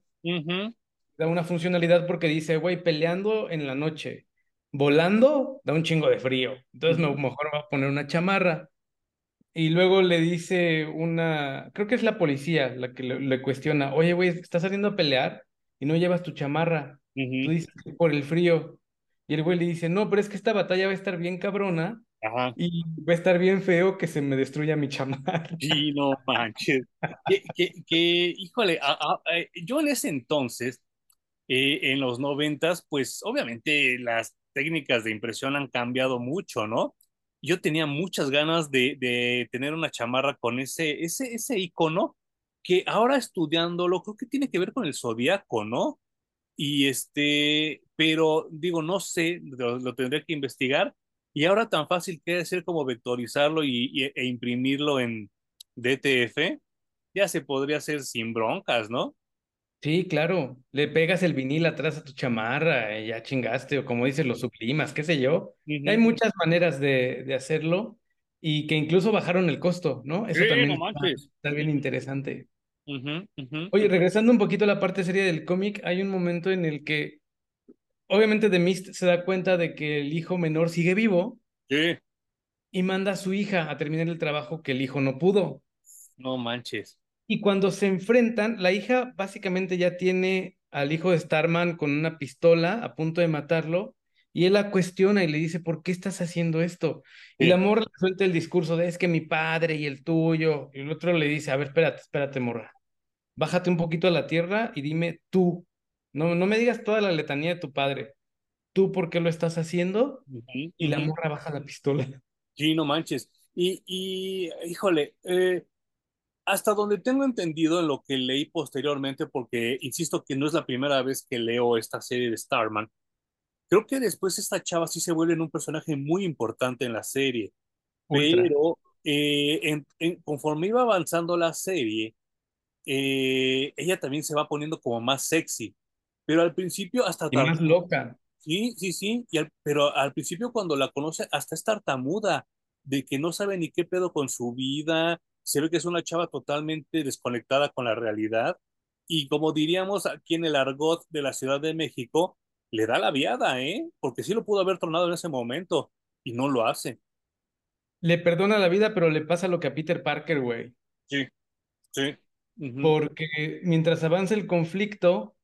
da una funcionalidad porque dice, güey, peleando en la noche, volando, da un chingo de frío. Entonces me, mejor va a poner una chamarra. Y luego le dice una, creo que es la policía la que le, le cuestiona, oye, güey, estás saliendo a pelear y no llevas tu chamarra. Tú dices por el frío. Y el güey le dice, no, pero es que esta batalla va a estar bien cabrona Ajá. y va a estar bien feo que se me destruya mi chamarra. Sí, no manches. Que, que, que, híjole, a- a- eh, yo en ese entonces, eh, en los noventas, pues obviamente las técnicas de impresión han cambiado mucho, ¿no? Yo tenía muchas ganas de, tener una chamarra con ese, ese, ese icono que ahora estudiándolo, creo que tiene que ver con el zodiaco, ¿no? Y este, pero digo, no sé, lo, lo tendré que investigar. Y ahora tan fácil que es ser como vectorizarlo y- e imprimirlo en DTF, ya se podría hacer sin broncas, ¿no? Sí, claro, le pegas el vinil atrás a tu chamarra y ya chingaste, o como dices, lo sublimas, qué sé yo. Hay muchas maneras de, de hacerlo y que incluso bajaron el costo, ¿no? Sí, Eso también no está, manches. está bien interesante. Ujú, ujú, Oye, regresando un poquito a la parte seria del cómic, hay un momento en el que obviamente The Mist se da cuenta de que el hijo menor sigue vivo Sí, y manda a su hija a terminar el trabajo que el hijo no pudo. no manches. Y cuando se enfrentan, la hija básicamente ya tiene al hijo de Starman con una pistola a punto de matarlo, y él la cuestiona y le dice, ¿por qué estás haciendo esto? Y la Sí. morra le suelta el discurso de, es que mi padre y el tuyo, y el otro le dice, a ver, espérate, espérate, morra, bájate un poquito a la tierra y dime tú, no, no me digas toda la letanía de tu padre, tú por qué lo estás haciendo, y la morra baja la pistola. Sí, no manches. Y, y híjole, eh, hasta donde tengo entendido en lo que leí posteriormente, porque insisto que no es la primera vez que leo esta serie de Starman, creo que después esta chava sí se vuelve en un personaje muy importante en la serie, Ultra. pero eh, en- en- conforme iba avanzando la serie, eh, ella también se va poniendo como más sexy, pero al principio hasta Y más loca. Sí, sí, sí, y al- pero al principio cuando la conoce hasta es tartamuda, de que no sabe ni qué pedo con su vida, se ve que es una chava totalmente desconectada con la realidad y como diríamos aquí en el argot de la Ciudad de México, le da la viada, ¿eh? Porque sí lo pudo haber tronado en ese momento y no lo hace. Le perdona la vida, pero le pasa lo que a Peter Parker, güey. Sí, sí. ujú, Porque mientras avanza el conflicto,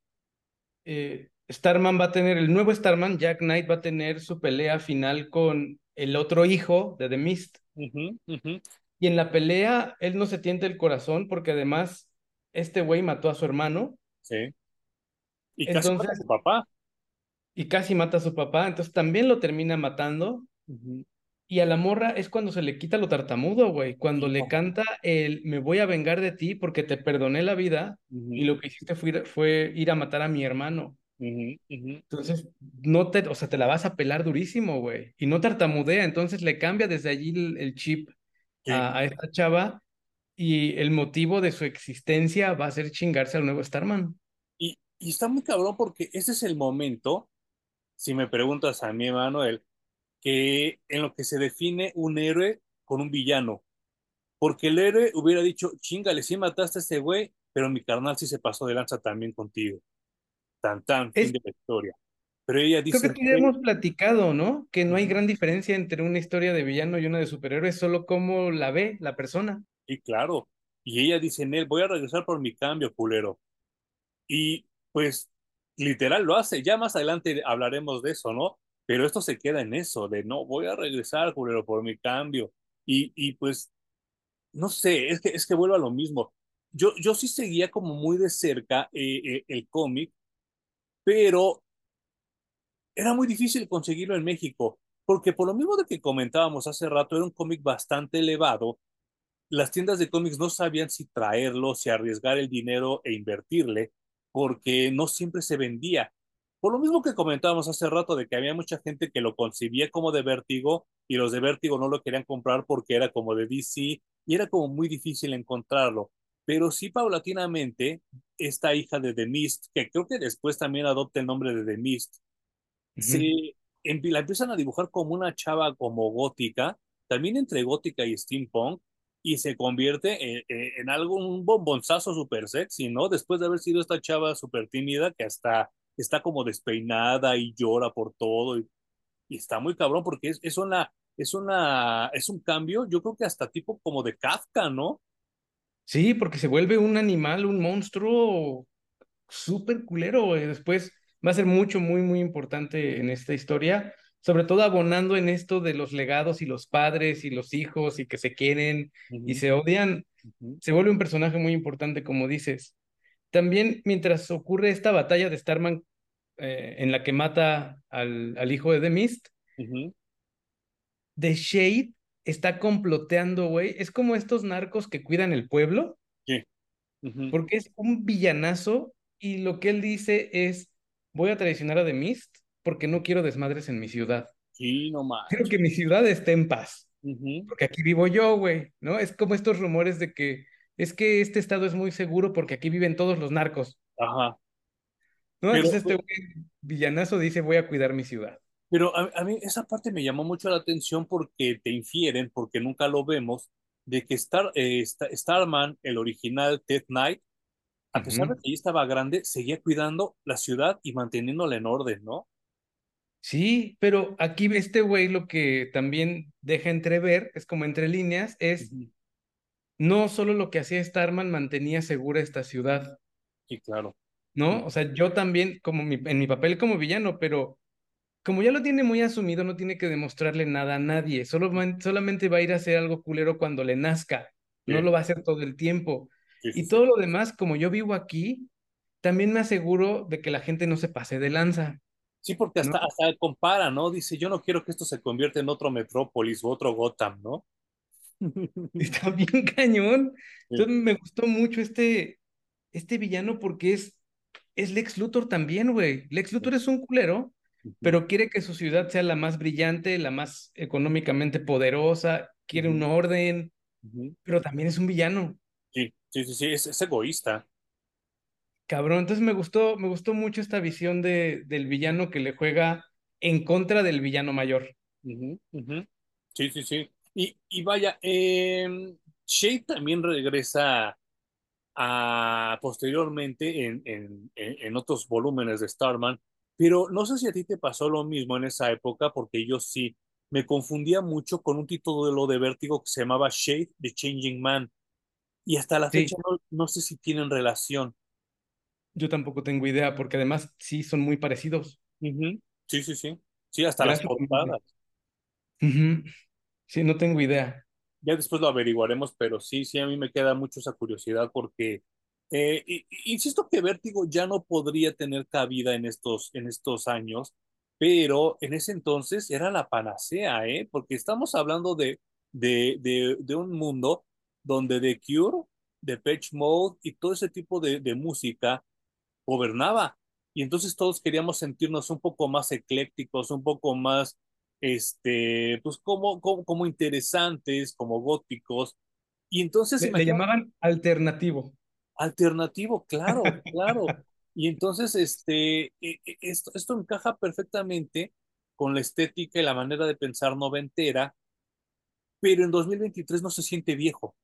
eh, Starman va a tener, el nuevo Starman, Jack Knight, va a tener su pelea final con el otro hijo de The Mist. ujú, ujú, Y en la pelea, él no se tiente el corazón porque además este güey mató a su hermano. sí. Y casi mata a su papá. y casi mata a su papá. Entonces también lo termina matando. Y a la morra es cuando se le quita lo tartamudo, güey. Cuando le canta el me voy a vengar de ti porque te perdoné la vida y lo que hiciste fue ir, fue ir a matar a mi hermano. Entonces, no te, o sea, te la vas a pelar durísimo, güey. Y no tartamudea, entonces le cambia desde allí el, el chip. A, a esta chava y el motivo de su existencia va a ser chingarse al nuevo Starman. Y, y está muy cabrón porque ese es el momento, si me preguntas a mí, Manuel, que en lo que se define un héroe con un villano. Porque el héroe hubiera dicho, chingale, sí mataste a ese güey, pero mi carnal sí se pasó de lanza también contigo. Tan, tan, fin Es, de la historia. Pero ella creo que dice, ya hemos platicado, ¿no? Que no hay gran diferencia entre una historia de villano y una de superhéroes, solo cómo la ve la persona. y claro. Y ella dice, Nel, voy a regresar por mi cambio, culero. Y pues literal lo hace. Ya más adelante hablaremos de eso, ¿no? Pero esto se queda en eso, de no, voy a regresar, culero, por mi cambio. Y, y pues, no sé, es que, es que vuelvo a lo mismo. Yo, yo sí seguía como muy de cerca eh, eh, el cómic, pero era muy difícil conseguirlo en México, porque por lo mismo de que comentábamos hace rato, era un cómic bastante elevado las tiendas de cómics no sabían si traerlo, si arriesgar el dinero e invertirle, porque no siempre se vendía. Por lo mismo que comentábamos hace rato de que había mucha gente que lo concibía como de Vértigo y los de Vértigo no lo querían comprar porque era como de DC y era como muy difícil encontrarlo. Pero sí paulatinamente, esta hija de The Mist, que creo que después también adopta el nombre de The Mist, se la empiezan a dibujar como una chava como gótica, también entre gótica y steampunk, y se convierte en, en- algo, un bombonzazo súper sexy, ¿no? Después de haber sido esta chava súper tímida que hasta está como despeinada y llora por todo, y, y está muy cabrón porque es, es una, es una, es un cambio, yo creo que hasta tipo como de Kafka, ¿no? Sí, porque se vuelve un animal, un monstruo súper culero, güey. Después va a ser mucho, muy, muy importante en esta historia, sobre todo abonando en esto de los legados y los padres y los hijos y que se quieren y se odian. Se vuelve un personaje muy importante, como dices. También mientras ocurre esta batalla de Starman eh, en la que mata al, al hijo de The Mist, The Shade está comploteando, güey. Es como estos narcos que cuidan el pueblo, sí, porque es un villanazo y lo que él dice es, voy a traicionar a The Mist porque no quiero desmadres en mi ciudad. sí, no Quiero que mi ciudad esté en paz, porque aquí vivo yo, güey, ¿no? Es como estos rumores de que es que este estado es muy seguro porque aquí viven todos los narcos, Ajá. ¿no? Pero, Entonces este güey villanazo dice, voy a cuidar mi ciudad. Pero a, a mí esa parte me llamó mucho la atención porque te infieren, porque nunca lo vemos, de que Star, eh, Sta- Starman, el original Ted Knight, a pesar de que ya estaba grande, seguía cuidando la ciudad y manteniéndola en orden, ¿no? Sí, pero aquí este güey lo que también deja entrever, es como entre líneas, es no solo lo que hacía Starman mantenía segura esta ciudad, Sí, claro. ¿no? O sea, yo también, como mi, en mi papel como villano, pero como ya lo tiene muy asumido, no tiene que demostrarle nada a nadie, solo, solamente va a ir a hacer algo culero cuando le nazca, no lo va a hacer todo el tiempo. Y todo lo demás, como yo vivo aquí, también me aseguro de que la gente no se pase de lanza, Sí, porque ¿no? hasta, hasta compara, ¿no? Dice, yo no quiero que esto se convierta en otro Metrópolis o otro Gotham, ¿no? Está bien cañón. Sí. Entonces me gustó mucho este, este villano porque es, es Lex Luthor también, güey. Lex Luthor es un culero, pero quiere que su ciudad sea la más brillante, la más económicamente poderosa, quiere un ujú, orden, pero también es un villano, Sí, sí, sí, es, es egoísta. cabrón. Entonces me gustó, me gustó mucho esta visión de, del villano que le juega. en contra del villano mayor. Sí, sí, sí. Y, y vaya, eh, Shade también regresa a, posteriormente en, en, en otros volúmenes de Starman, pero no sé si a ti te pasó lo mismo en esa época, porque yo sí me confundía mucho con un título de lo de Vértigo que se llamaba Shade, The Changing Man, y hasta la Sí, fecha no, no sé si tienen relación. yo tampoco tengo idea, porque además sí son muy parecidos. Sí, sí, sí. Sí, hasta las portadas. Sí, no tengo idea. Ya después lo averiguaremos, pero sí, sí, a mí me queda mucho esa curiosidad porque, eh, insisto que Vértigo ya no podría tener cabida en estos, en estos años, pero en ese entonces era la panacea, ¿eh? Porque estamos hablando de, de, de, de un mundo donde The Cure, Depeche Mode y todo ese tipo de, de música gobernaba. Y entonces todos queríamos sentirnos un poco más eclécticos, un poco más, este, pues como, como, como interesantes, como góticos. Y entonces, Le, le llamaban alternativo. alternativo, claro, claro. Y entonces, este, e- e- esto, esto encaja perfectamente con la estética y la manera de pensar noventera, pero en 2023 no se siente viejo.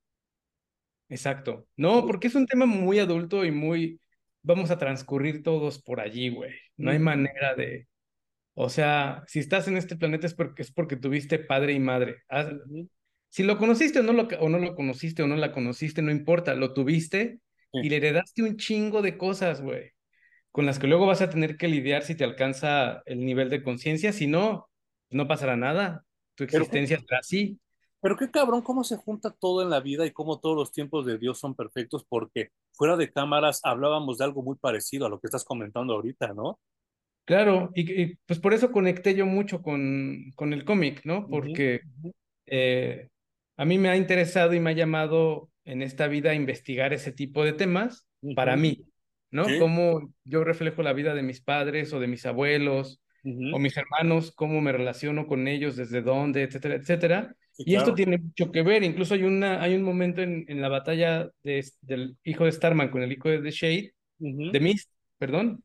Exacto. No, porque es un tema muy adulto y muy... Vamos a transcurrir todos por allí, güey. No hay manera de... O sea, si estás en este planeta es porque, es porque tuviste padre y madre. Haz- Si lo conociste o no lo, o no lo conociste o no la conociste, no importa, lo tuviste y le heredaste un chingo de cosas, güey, con las que luego vas a tener que lidiar si te alcanza el nivel de conciencia. Si no, no pasará nada. Tu Pero existencia será así. Pero qué cabrón cómo se junta todo en la vida y cómo todos los tiempos de Dios son perfectos, porque fuera de cámaras hablábamos de algo muy parecido a lo que estás comentando ahorita, ¿no? Claro, y, y, pues por eso conecté yo mucho con, con el cómic, ¿no? Porque eh, a mí me ha interesado y me ha llamado en esta vida a investigar ese tipo de temas para ujú. mí, ¿no? Sí, Cómo yo reflejo la vida de mis padres o de mis abuelos o ujú, mis hermanos, cómo me relaciono con ellos, desde dónde, etcétera, etcétera. Sí, Y esto tiene mucho que ver, incluso hay, una, hay un momento en, en la batalla de, del hijo de Starman con el hijo de The Shade, de Mist, perdón,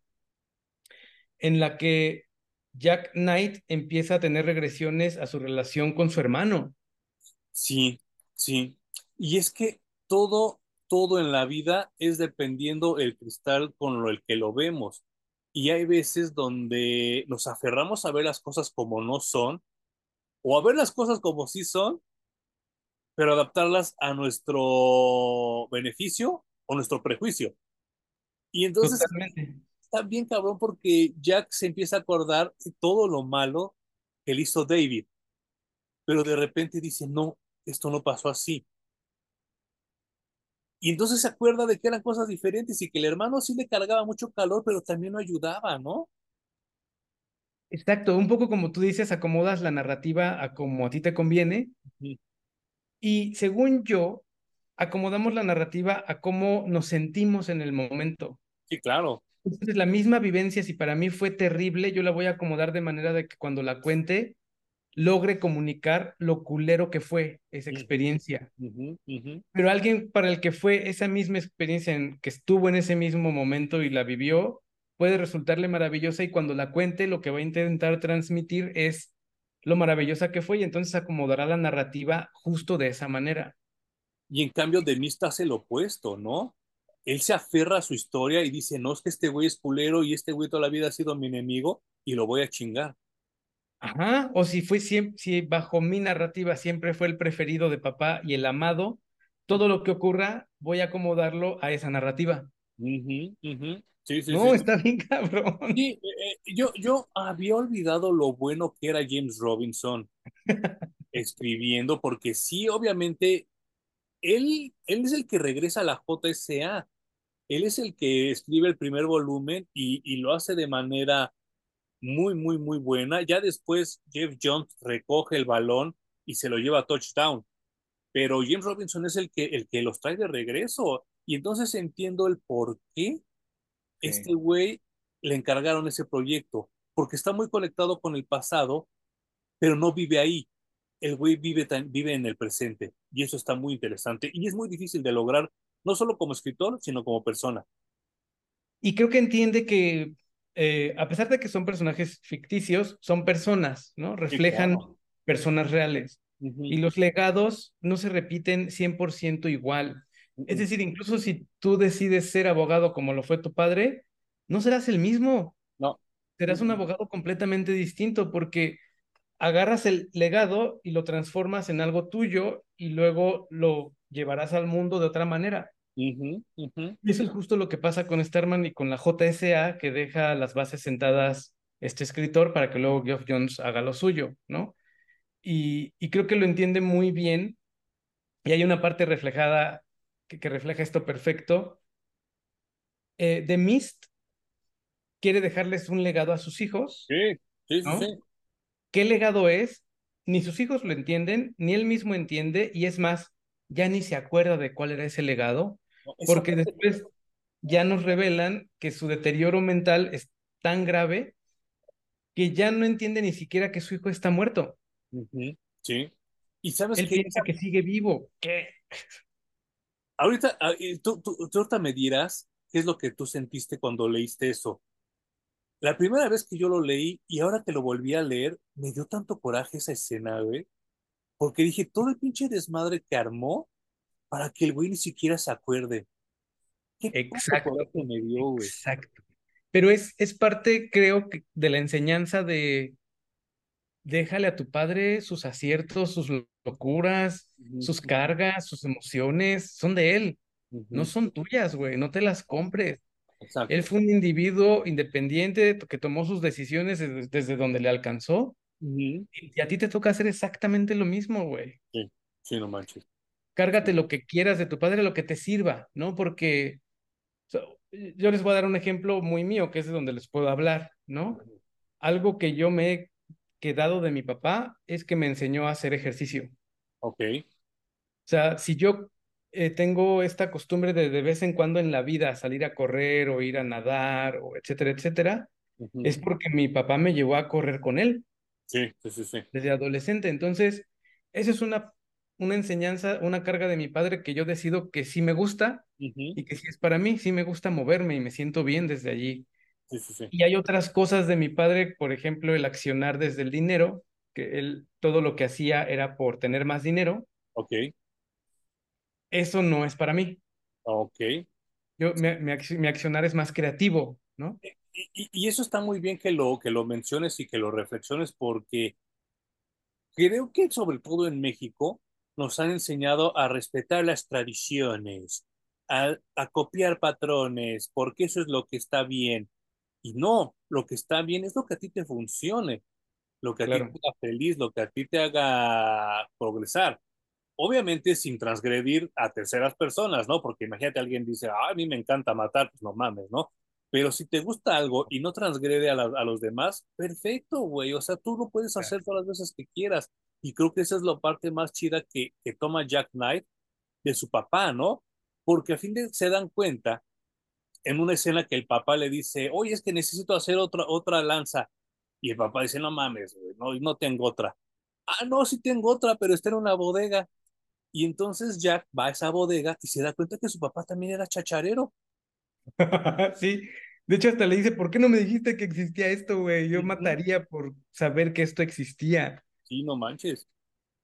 en la que Jack Knight empieza a tener regresiones a su relación con su hermano. Sí, sí. Y es que todo, todo en la vida es dependiendo el cristal con lo el que lo vemos. Y hay veces donde nos aferramos a ver las cosas como no son, o a ver las cosas como sí son, pero adaptarlas a nuestro beneficio o nuestro prejuicio. Y entonces Totalmente. está bien cabrón porque Jack se empieza a acordar de todo lo malo que le hizo David, pero de repente dice, no, esto no pasó así. Y entonces se acuerda de que eran cosas diferentes y que el hermano sí le cargaba mucho calor, pero también lo ayudaba, ¿no? Exacto, un poco como tú dices, acomodas la narrativa a como a ti te conviene y según yo, acomodamos la narrativa a cómo nos sentimos en el momento. Sí, claro. Entonces, la misma vivencia, si para mí fue terrible, yo la voy a acomodar de manera de que cuando la cuente, logre comunicar lo culero que fue esa Ujú, experiencia. Pero alguien para el que fue esa misma experiencia, en, que estuvo en ese mismo momento y la vivió, puede resultarle maravillosa y cuando la cuente lo que va a intentar transmitir es lo maravillosa que fue y entonces acomodará la narrativa justo de esa manera. Y en cambio, de mí está el opuesto, ¿no? Él se aferra a su historia y dice, no, es que este güey es culero y este güey toda la vida ha sido mi enemigo y lo voy a chingar. Ajá, o si fue siempre, si bajo mi narrativa siempre fue el preferido de papá y el amado, todo lo que ocurra voy a acomodarlo a esa narrativa. Ujú. Sí, sí, sí, No, sí. está bien cabrón. Sí, eh, eh, yo, yo había olvidado lo bueno que era James Robinson escribiendo, porque sí, obviamente, él, él es el que regresa a la JSA. Él es el que escribe el primer volumen y, y lo hace de manera muy, muy, muy buena. Ya después Jeff Jones recoge el balón y se lo lleva a touchdown. Pero James Robinson es el que, el que los trae de regreso. Y entonces entiendo el por qué este güey le encargaron ese proyecto. Porque está muy conectado con el pasado, pero no vive ahí. El güey vive, vive en el presente. Y eso está muy interesante. Y es muy difícil de lograr, no solo como escritor, sino como persona. Y creo que entiende que eh, a pesar de que son personajes ficticios, son personas, ¿no? Reflejan personas reales. Y los legados no se repiten 100% igual. Es decir, incluso si tú decides ser abogado como lo fue tu padre, no serás el mismo. No. Serás un abogado completamente distinto porque agarras el legado y lo transformas en algo tuyo y luego lo llevarás al mundo de otra manera. Y eso es justo lo que pasa con Starman y con la JSA, que deja las bases sentadas este escritor para que luego Geoff Jones haga lo suyo, ¿no? Y, creo que lo entiende muy bien. Y hay una parte reflejada que, que refleja esto perfecto. Eh, The Mist quiere dejarles un legado a sus hijos. Sí, sí, sí. ¿Qué legado es? Ni sus hijos lo entienden, ni él mismo entiende, y es más, ya ni se acuerda de cuál era ese legado, porque después ya nos revelan que su deterioro mental es tan grave que ya no entiende ni siquiera que su hijo está muerto. Sí. Y sabes Él piensa que sigue vivo. ¿Qué? Ahorita, ah, tú, tú, tú ahorita me dirás qué es lo que tú sentiste cuando leíste eso. La primera vez que yo lo leí y ahora que lo volví a leer, me dio tanto coraje esa escena, güey. Porque dije, todo el pinche desmadre que armó para que el güey ni siquiera se acuerde. Qué exacto, me dio, güey. Exacto. Pero es, es parte, creo, que de la enseñanza de déjale a tu padre sus aciertos, sus locuras, sus cargas, sus emociones, son de él, no son tuyas, güey, no te las compres. Exacto. Él fue un individuo independiente que tomó sus decisiones desde, donde le alcanzó. Y a ti te toca hacer exactamente lo mismo, güey. Sí, sí, no manches cárgate lo que quieras de tu padre, lo que te sirva, ¿no? Porque yo les voy a dar un ejemplo muy mío, que es de donde les puedo hablar, ¿no? Algo que yo me he quedado de mi papá es que me enseñó a hacer ejercicio. Ok. O sea, si yo eh, tengo esta costumbre de de vez en cuando en la vida salir a correr o ir a nadar o etcétera, etcétera, es porque mi papá me llevó a correr con él. Sí, sí, sí, sí. Desde adolescente. Entonces, esa es una una enseñanza, una carga de mi padre que yo decido que sí me gusta y que sí es para mí, sí me gusta moverme y me siento bien desde allí. Y hay otras cosas de mi padre, por ejemplo, el accionar desde el dinero, que él todo lo que hacía era por tener más dinero. Ok. Eso no es para mí. Ok. Yo, mi, accionar es más creativo, ¿no? Y, y, eso está muy bien que lo, que lo menciones y que lo reflexiones porque creo que sobre todo en México nos han enseñado a respetar las tradiciones, a, copiar patrones, porque eso es lo que está bien. Y no, lo que está bien es lo que a ti te funcione, lo que a ti te haga feliz, lo que a ti te haga progresar. Obviamente sin transgredir a terceras personas, ¿no? Porque imagínate alguien dice, a mí me encanta matar, pues no mames, ¿no? Pero si te gusta algo y no transgrede a, a los demás, perfecto, güey. O sea, tú lo puedes hacer todas las veces que quieras. Y creo que esa es la parte más chida que, que toma Jack Knight de su papá, ¿no? Porque a fin de se dan cuenta en una escena que el papá le dice, oye, es que necesito hacer otra, otra lanza. Y el papá dice, no mames, no, no tengo otra. Ah, no, sí tengo otra, pero está en una bodega. Y entonces Jack va a esa bodega y se da cuenta que su papá también era chacharero. sí, de hecho hasta le dice, ¿por qué no me dijiste que existía esto, güey? Yo mataría por saber que esto existía. Sí, no manches.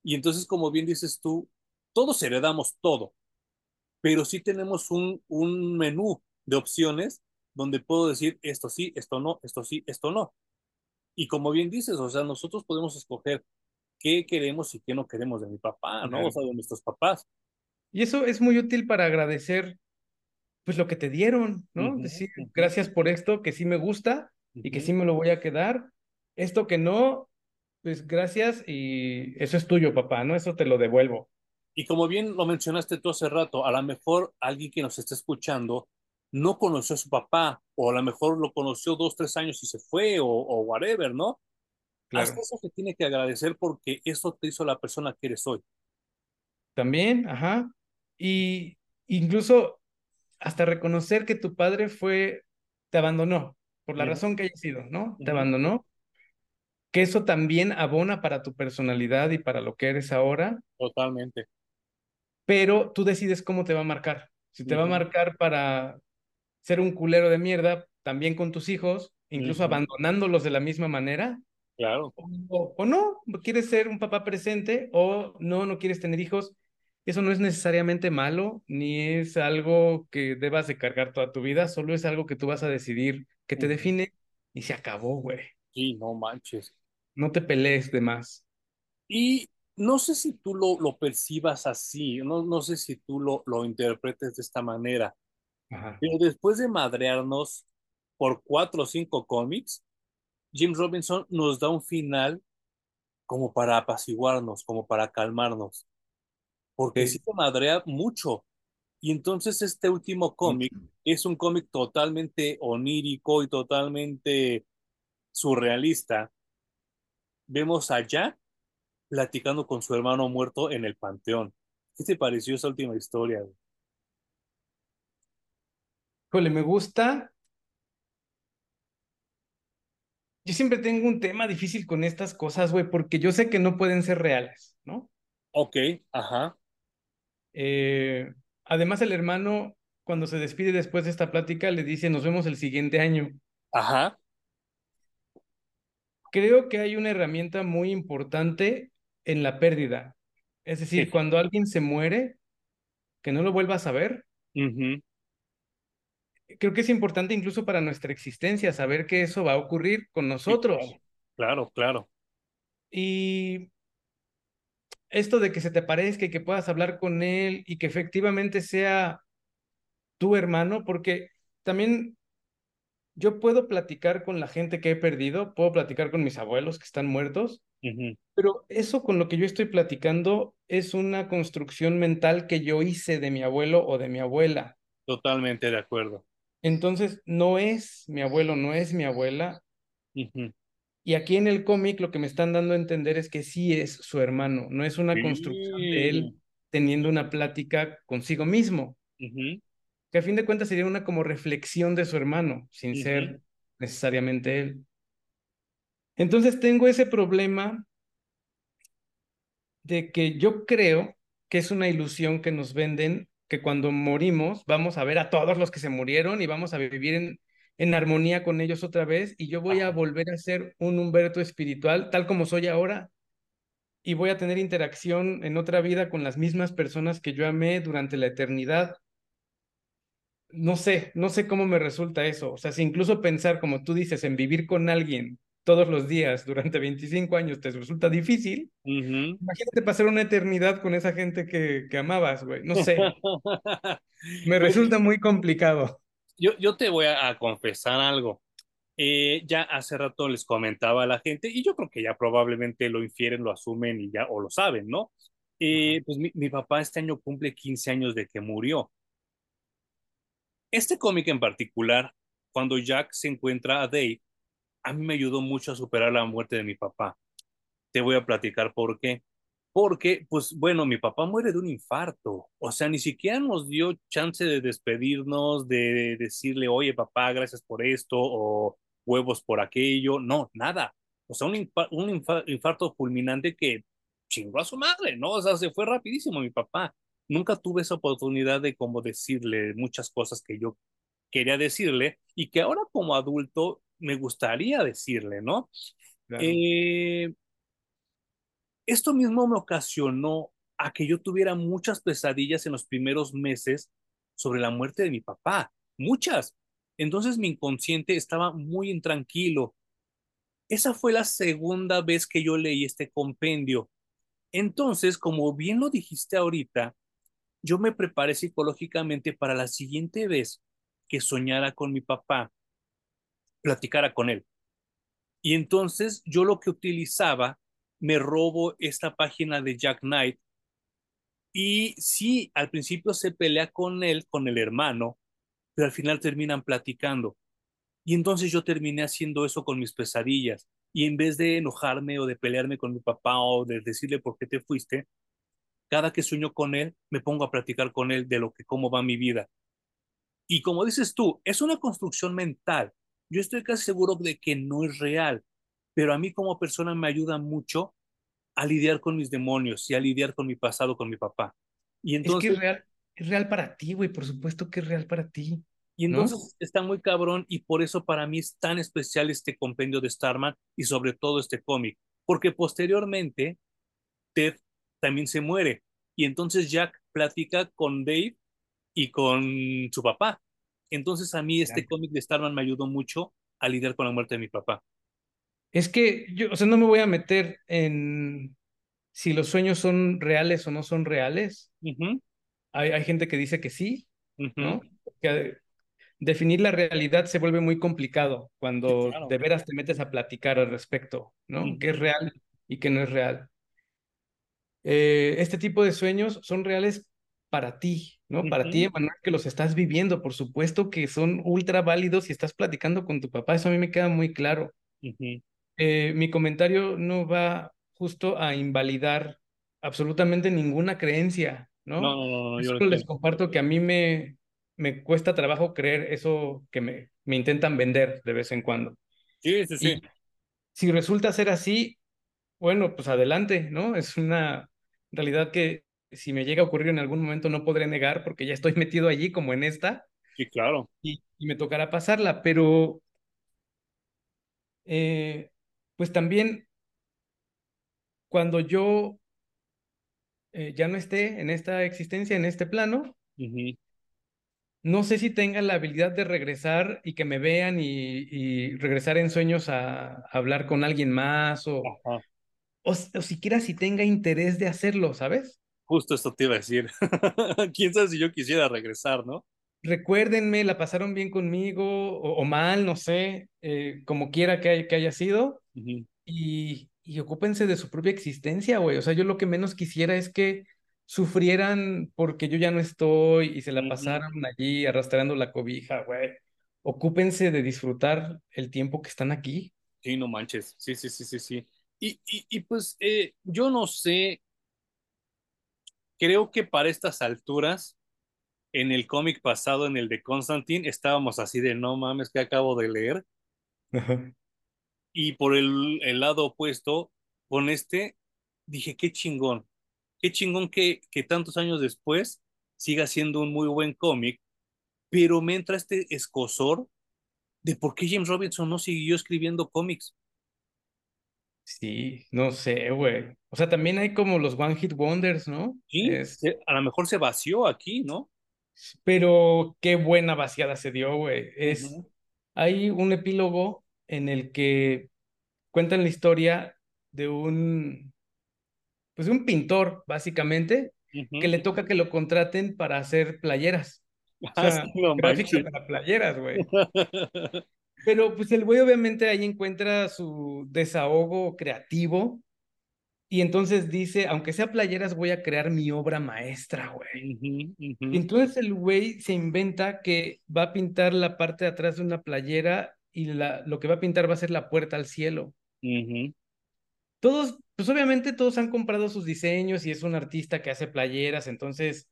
Y entonces, como bien dices tú, todos heredamos todo, pero sí tenemos un, un menú de opciones donde puedo decir esto sí, esto no, esto sí, esto no. Y como bien dices, o sea, nosotros podemos escoger qué queremos y qué no queremos de mi papá, ¿no? O sea, de nuestros papás. Y eso es muy útil para agradecer, pues, lo que te dieron, ¿no? Decir, gracias por esto, que sí me gusta y que sí me lo voy a quedar. Esto que no, pues gracias y eso es tuyo, papá, ¿no? Eso te lo devuelvo. Y como bien lo mencionaste tú hace rato, a lo mejor alguien que nos está escuchando no conoció a su papá, o a lo mejor lo conoció dos, tres años y se fue, o, o whatever, ¿no? Claro. Hasta eso se tiene que agradecer porque eso te hizo la persona que eres hoy. También, ajá. Y incluso hasta reconocer que tu padre fue, te abandonó, por la razón que haya sido, ¿no? Te abandonó que eso también abona para tu personalidad y para lo que eres ahora. Totalmente. Pero tú decides cómo te va a marcar. Si te va a marcar para ser un culero de mierda, también con tus hijos, incluso abandonándolos de la misma manera. Claro. O, o, no, quieres ser un papá presente o no, no quieres tener hijos. Eso no es necesariamente malo, ni es algo que debas de cargar toda tu vida, solo es algo que tú vas a decidir, que te define y se acabó, güey. Sí, no manches. No te pelees de más. Y no sé si tú lo, lo percibas así, no, no sé si tú lo, lo interpretes de esta manera, Ajá. pero después de madrearnos por cuatro o cinco cómics, Jim Robinson nos da un final como para apaciguarnos, como para calmarnos, porque sí, Sí. se madrea mucho. Y entonces este último cómic es un cómic totalmente onírico y totalmente surrealista. Vemos a Jack platicando con su hermano muerto en el panteón. ¿Qué te pareció esa última historia? güey? Híjole, me gusta. Yo siempre tengo un tema difícil con estas cosas, güey, porque yo sé que no pueden ser reales, ¿no? Ok, ajá, Eh, además, el hermano, cuando se despide después de esta plática, le dice, nos vemos el siguiente año. ajá, Creo que hay una herramienta muy importante en la pérdida. Es decir, sí, cuando alguien se muere, que no lo vuelvas a ver, ujú, creo que es importante incluso para nuestra existencia saber que eso va a ocurrir con nosotros. claro, claro, claro, Y esto de que se te parezca y que puedas hablar con él y que efectivamente sea tu hermano, porque también yo puedo platicar con la gente que he perdido, puedo platicar con mis abuelos que están muertos, pero eso con lo que yo estoy platicando es una construcción mental que yo hice de mi abuelo o de mi abuela. totalmente de acuerdo. Entonces, no es mi abuelo, no es mi abuela. Y aquí en el cómic lo que me están dando a entender es que sí es su hermano, no es una construcción de él teniendo una plática consigo mismo, que a fin de cuentas sería una como reflexión de su hermano, sin ser necesariamente él. Entonces tengo ese problema de que yo creo que es una ilusión que nos venden, que cuando morimos vamos a ver a todos los que se murieron y vamos a vivir en, en armonía con ellos otra vez y yo voy a volver a ser un Humberto espiritual tal como soy ahora y voy a tener interacción en otra vida con las mismas personas que yo amé durante la eternidad. No sé, no sé cómo me resulta eso. O sea, si incluso pensar, como tú dices, en vivir con alguien todos los días durante 25 años te resulta difícil, imagínate pasar una eternidad con esa gente que, que amabas, güey. No sé, me resulta muy complicado. yo, yo te voy a, a confesar algo. Eh, ya hace rato les comentaba a la gente, y yo creo que ya probablemente lo infieren, lo asumen y ya, o lo saben, ¿no? Eh, pues mi, mi papá este año cumple 15 años de que murió. Este cómic en particular, cuando Jack se encuentra a Dave, a mí me ayudó mucho a superar la muerte de mi papá. Te voy a platicar por qué. Porque, pues bueno, mi papá muere de un infarto. O sea, ni siquiera nos dio chance de despedirnos, de decirle, oye, papá, gracias por esto, o huevos por aquello. No, nada. O sea, un, infa- un infa- infarto fulminante que chingó a su madre, ¿no? O sea, se fue rapidísimo mi papá. Nunca tuve esa oportunidad de como decirle muchas cosas que yo quería decirle y que ahora como adulto me gustaría decirle, ¿no? Claro. Eh, esto mismo me ocasionó a que yo tuviera muchas pesadillas en los primeros meses sobre la muerte de mi papá, muchas. Entonces mi inconsciente estaba muy intranquilo. Esa fue la segunda vez que yo leí este compendio. Entonces, como bien lo dijiste ahorita, yo me preparé psicológicamente para la siguiente vez que soñara con mi papá, platicara con él. Y entonces yo lo que utilizaba, me robo esta página de Jack Knight y sí, al principio se pelea con él, con el hermano, pero al final terminan platicando. Y entonces yo terminé haciendo eso con mis pesadillas. Y en vez de enojarme o de pelearme con mi papá o de decirle por qué te fuiste, cada que sueño con él, me pongo a platicar con él de lo que cómo va mi vida. Y como dices tú, es una construcción mental. Yo estoy casi seguro de que no es real, pero a mí como persona me ayuda mucho a lidiar con mis demonios y a lidiar con mi pasado con mi papá. Y Es que es real, es real para ti, güey, por supuesto que es real para ti. Y ¿no? entonces está muy cabrón y por eso para mí es tan especial este compendio de Starman y sobre todo este cómic, porque posteriormente Ted también se muere y entonces Jack platica con Dave y con su papá. Entonces a mí este cómic de Starman me ayudó mucho a lidiar con la muerte de mi papá. Es que yo, o sea, no me voy a meter en si los sueños son reales o no son reales. Hay, hay gente que dice que sí. ¿no? Que definir la realidad se vuelve muy complicado cuando claro. de veras te metes a platicar al respecto, ¿no? ¿Qué es real y qué no es real? Eh, este tipo de sueños son reales para ti, ¿no? Para ti, Emanuel, que los estás viviendo. Por supuesto que son ultra válidos si estás platicando con tu papá. Eso a mí me queda muy claro. Eh, mi comentario no va justo a invalidar absolutamente ninguna creencia, No, ¿no? no, no, no, Yo yo lo solo les comparto que a mí me, me cuesta trabajo creer eso que me, me intentan vender de vez en cuando. Sí, sí, sí. Y si resulta ser así, bueno, pues adelante, ¿no? Es una realidad que si me llega a ocurrir en algún momento no podré negar porque ya estoy metido allí como en esta Sí, claro. y, y me tocará pasarla, pero eh, pues también cuando yo eh, ya no esté en esta existencia, en este plano, no sé si tenga la habilidad de regresar y que me vean y, y regresar en sueños a, a hablar con alguien más o, o, o siquiera si tenga interés de hacerlo, ¿sabes? Justo esto te iba a decir. Quién sabe si yo quisiera regresar, ¿no? recuérdenme, la pasaron bien conmigo o, o mal, no sé, eh, como quiera que, hay- que haya sido, y, y ocúpense de su propia existencia, güey. O sea, yo lo que menos quisiera es que sufrieran porque yo ya no estoy y se la pasaron allí arrastrando la cobija, güey. Ocúpense de disfrutar el tiempo que están aquí. Sí, no manches. Sí, sí, sí, sí, sí. Y, y, y pues eh, yo no sé, creo que para estas alturas, en el cómic pasado, en el de Constantine, estábamos así de no mames que acabo de leer. Ajá. Y por el, el lado opuesto, con este, dije, qué chingón. Qué chingón que, que tantos años después siga siendo un muy buen cómic, pero me entra este escosor de por qué James Robinson no siguió escribiendo cómics. Sí, no sé, güey. O sea, también hay como los One Hit Wonders, ¿no? Sí, Es, eh, a lo mejor se vació aquí, ¿no? pero qué buena vaciada se dio, güey. Es, hay un epílogo en el que cuentan la historia de un, pues un pintor, básicamente, que le toca que lo contraten para hacer playeras. O Ah, sea, no para playeras, güey. Pero pues el güey obviamente ahí encuentra su desahogo creativo y entonces dice, aunque sea playeras, voy a crear mi obra maestra, güey. Entonces el güey se inventa que va a pintar la parte de atrás de una playera y la, lo que va a pintar va a ser la puerta al cielo. Todos, pues obviamente todos han comprado sus diseños y es un artista que hace playeras, entonces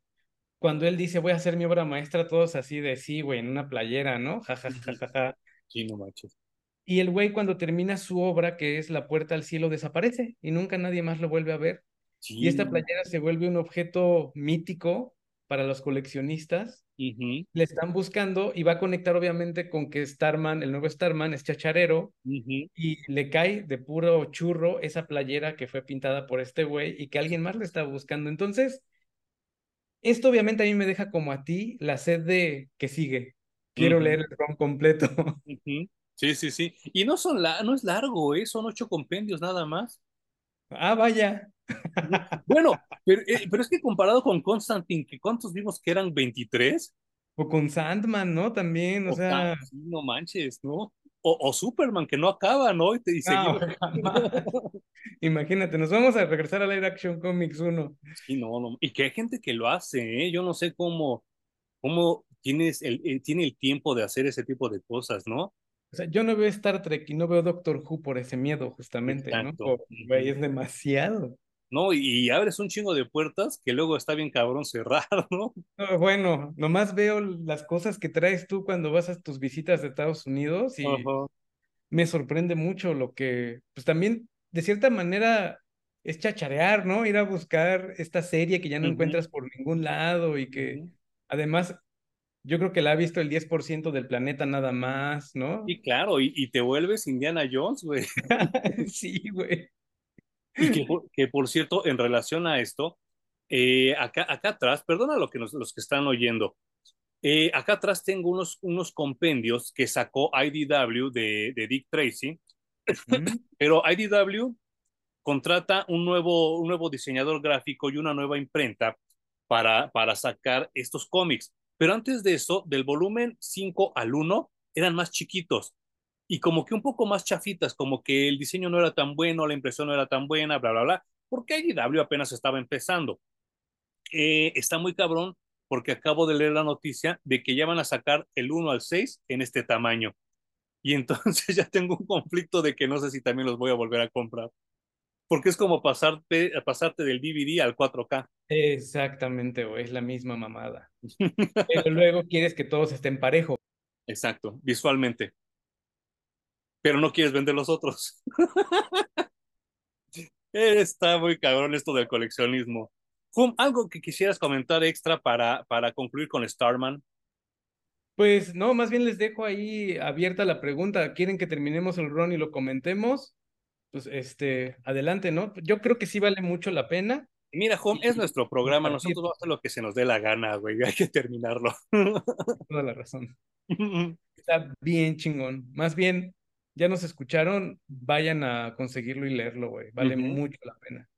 cuando él dice voy a hacer mi obra maestra, todos así de sí, güey, en una playera, ¿no? Ja, ja, ja, ja, ja. Sí, no manches. Y el güey cuando termina su obra, que es la puerta al cielo, desaparece y nunca nadie más lo vuelve a ver. Y esta playera se vuelve un objeto mítico para los coleccionistas le están buscando y va a conectar obviamente con que Starman, el nuevo Starman, es chacharero y le cae de puro churro esa playera que fue pintada por este güey y que alguien más le está buscando. Entonces, esto obviamente a mí me deja como a ti la sed de que sigue. Quiero leer el ron completo. ujú. Sí, sí, sí. Y no son la, no es largo, ¿eh? Son ocho compendios nada más. ah, vaya. Bueno, pero, eh, pero es que comparado con Constantine, que ¿cuántos vimos que eran 23? O con Sandman, ¿no? También, o O sea, no manches, ¿no? O, o Superman, que no acaba, ¿no? Y, te- y no, seguimos. jamás. Imagínate, nos vamos a regresar a Live Action Comics uno Sí, no, no. Y que hay gente que lo hace, ¿eh? Yo no sé cómo, cómo tienes el, eh, tiene el tiempo de hacer ese tipo de cosas, ¿no? O sea, yo no veo Star Trek y no veo Doctor Who por ese miedo, justamente, ¿no? Exacto. Güey, es demasiado. ¿No? Y, abres un chingo de puertas que luego está bien cabrón cerrar, ¿no? No, Bueno, nomás veo las cosas que traes tú cuando vas a tus visitas de Estados Unidos y me sorprende mucho lo que, pues también, de cierta manera, es chacharear, ¿no? Ir a buscar esta serie que ya no encuentras por ningún lado y que además yo creo que la ha visto el 10% del planeta nada más, ¿no? Y claro, y, y te vuelves Indiana Jones, güey. sí, güey. Y que, que, por cierto, en relación a esto, eh, acá, acá atrás, perdona lo que nos, los que están oyendo, eh, acá atrás tengo unos, unos compendios que sacó IDW de, de Dick Tracy, ¿Mm? pero IDW contrata un nuevo, un nuevo diseñador gráfico y una nueva imprenta para, para sacar estos cómics. Pero antes de eso, del volumen 5 al 1, eran más chiquitos y como que un poco más chafitas, como que el diseño no era tan bueno, la impresión no era tan buena, bla, bla, bla, porque IDW apenas estaba empezando. Eh, está muy cabrón porque acabo de leer la noticia de que ya van a sacar el 1 al 6 en este tamaño. Y entonces ya tengo un conflicto de que no sé si también los voy a volver a comprar. Porque es como pasarte, pasarte del DVD al 4K. Exactamente, güey, es la misma mamada. Pero luego quieres que todos estén parejo. Exacto, visualmente. Pero no quieres vender los otros. Está muy cabrón esto del coleccionismo. ¿algo que quisieras comentar extra para, para concluir con Starman? Pues no, más bien les dejo ahí abierta la pregunta. ¿Quieren que terminemos el run y lo comentemos? Pues este, adelante, ¿no? Yo creo que sí vale mucho la pena. Mira, Home, es nuestro programa, nosotros vamos a hacer lo que se nos dé la gana, güey, hay que terminarlo. Toda la razón. Está bien chingón. Más bien, ya nos escucharon, vayan a conseguirlo y leerlo, güey. Vale mucho la pena.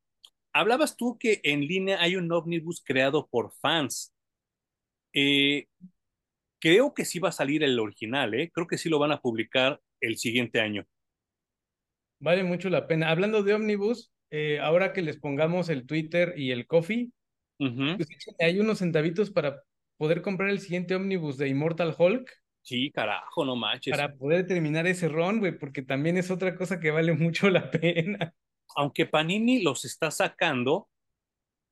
Hablabas tú que en línea hay un ómnibus creado por fans. Eh, creo que sí va a salir el original, ¿eh? Creo que sí lo van a publicar el siguiente año. Vale mucho la pena. Hablando de ómnibus, eh, ahora que les pongamos el Twitter y el Coffee, pues, hay unos centavitos para poder comprar el siguiente ómnibus de Immortal Hulk. Sí, carajo, no manches. Para poder terminar ese ron, güey, porque también es otra cosa que vale mucho la pena aunque Panini los está sacando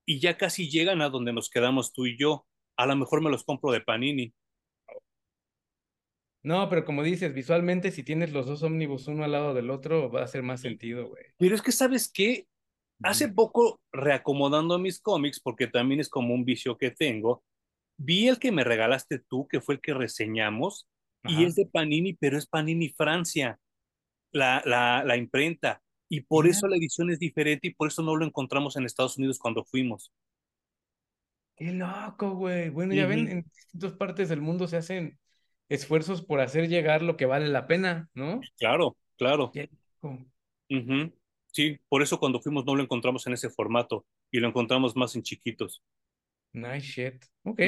y ya casi llegan a donde nos quedamos tú y yo, a lo mejor me los compro de Panini. No, pero como dices, visualmente si tienes los dos ómnibus uno al lado del otro, va a hacer más sentido, güey. Pero es que, ¿sabes qué? Hace poco, reacomodando mis cómics, porque también es como un vicio que tengo, vi el que me regalaste tú, que fue el que reseñamos, y es de Panini, pero es Panini Francia, la, la, la imprenta. Y por eso la edición es diferente y por eso no lo encontramos en Estados Unidos cuando fuimos. Qué loco, güey. Bueno, ya ven, en distintas partes del mundo se hacen esfuerzos por hacer llegar lo que vale la pena, ¿no? Claro, claro. Sí, por eso cuando fuimos no lo encontramos en ese formato y lo encontramos más en chiquitos. Nice shit. Ok.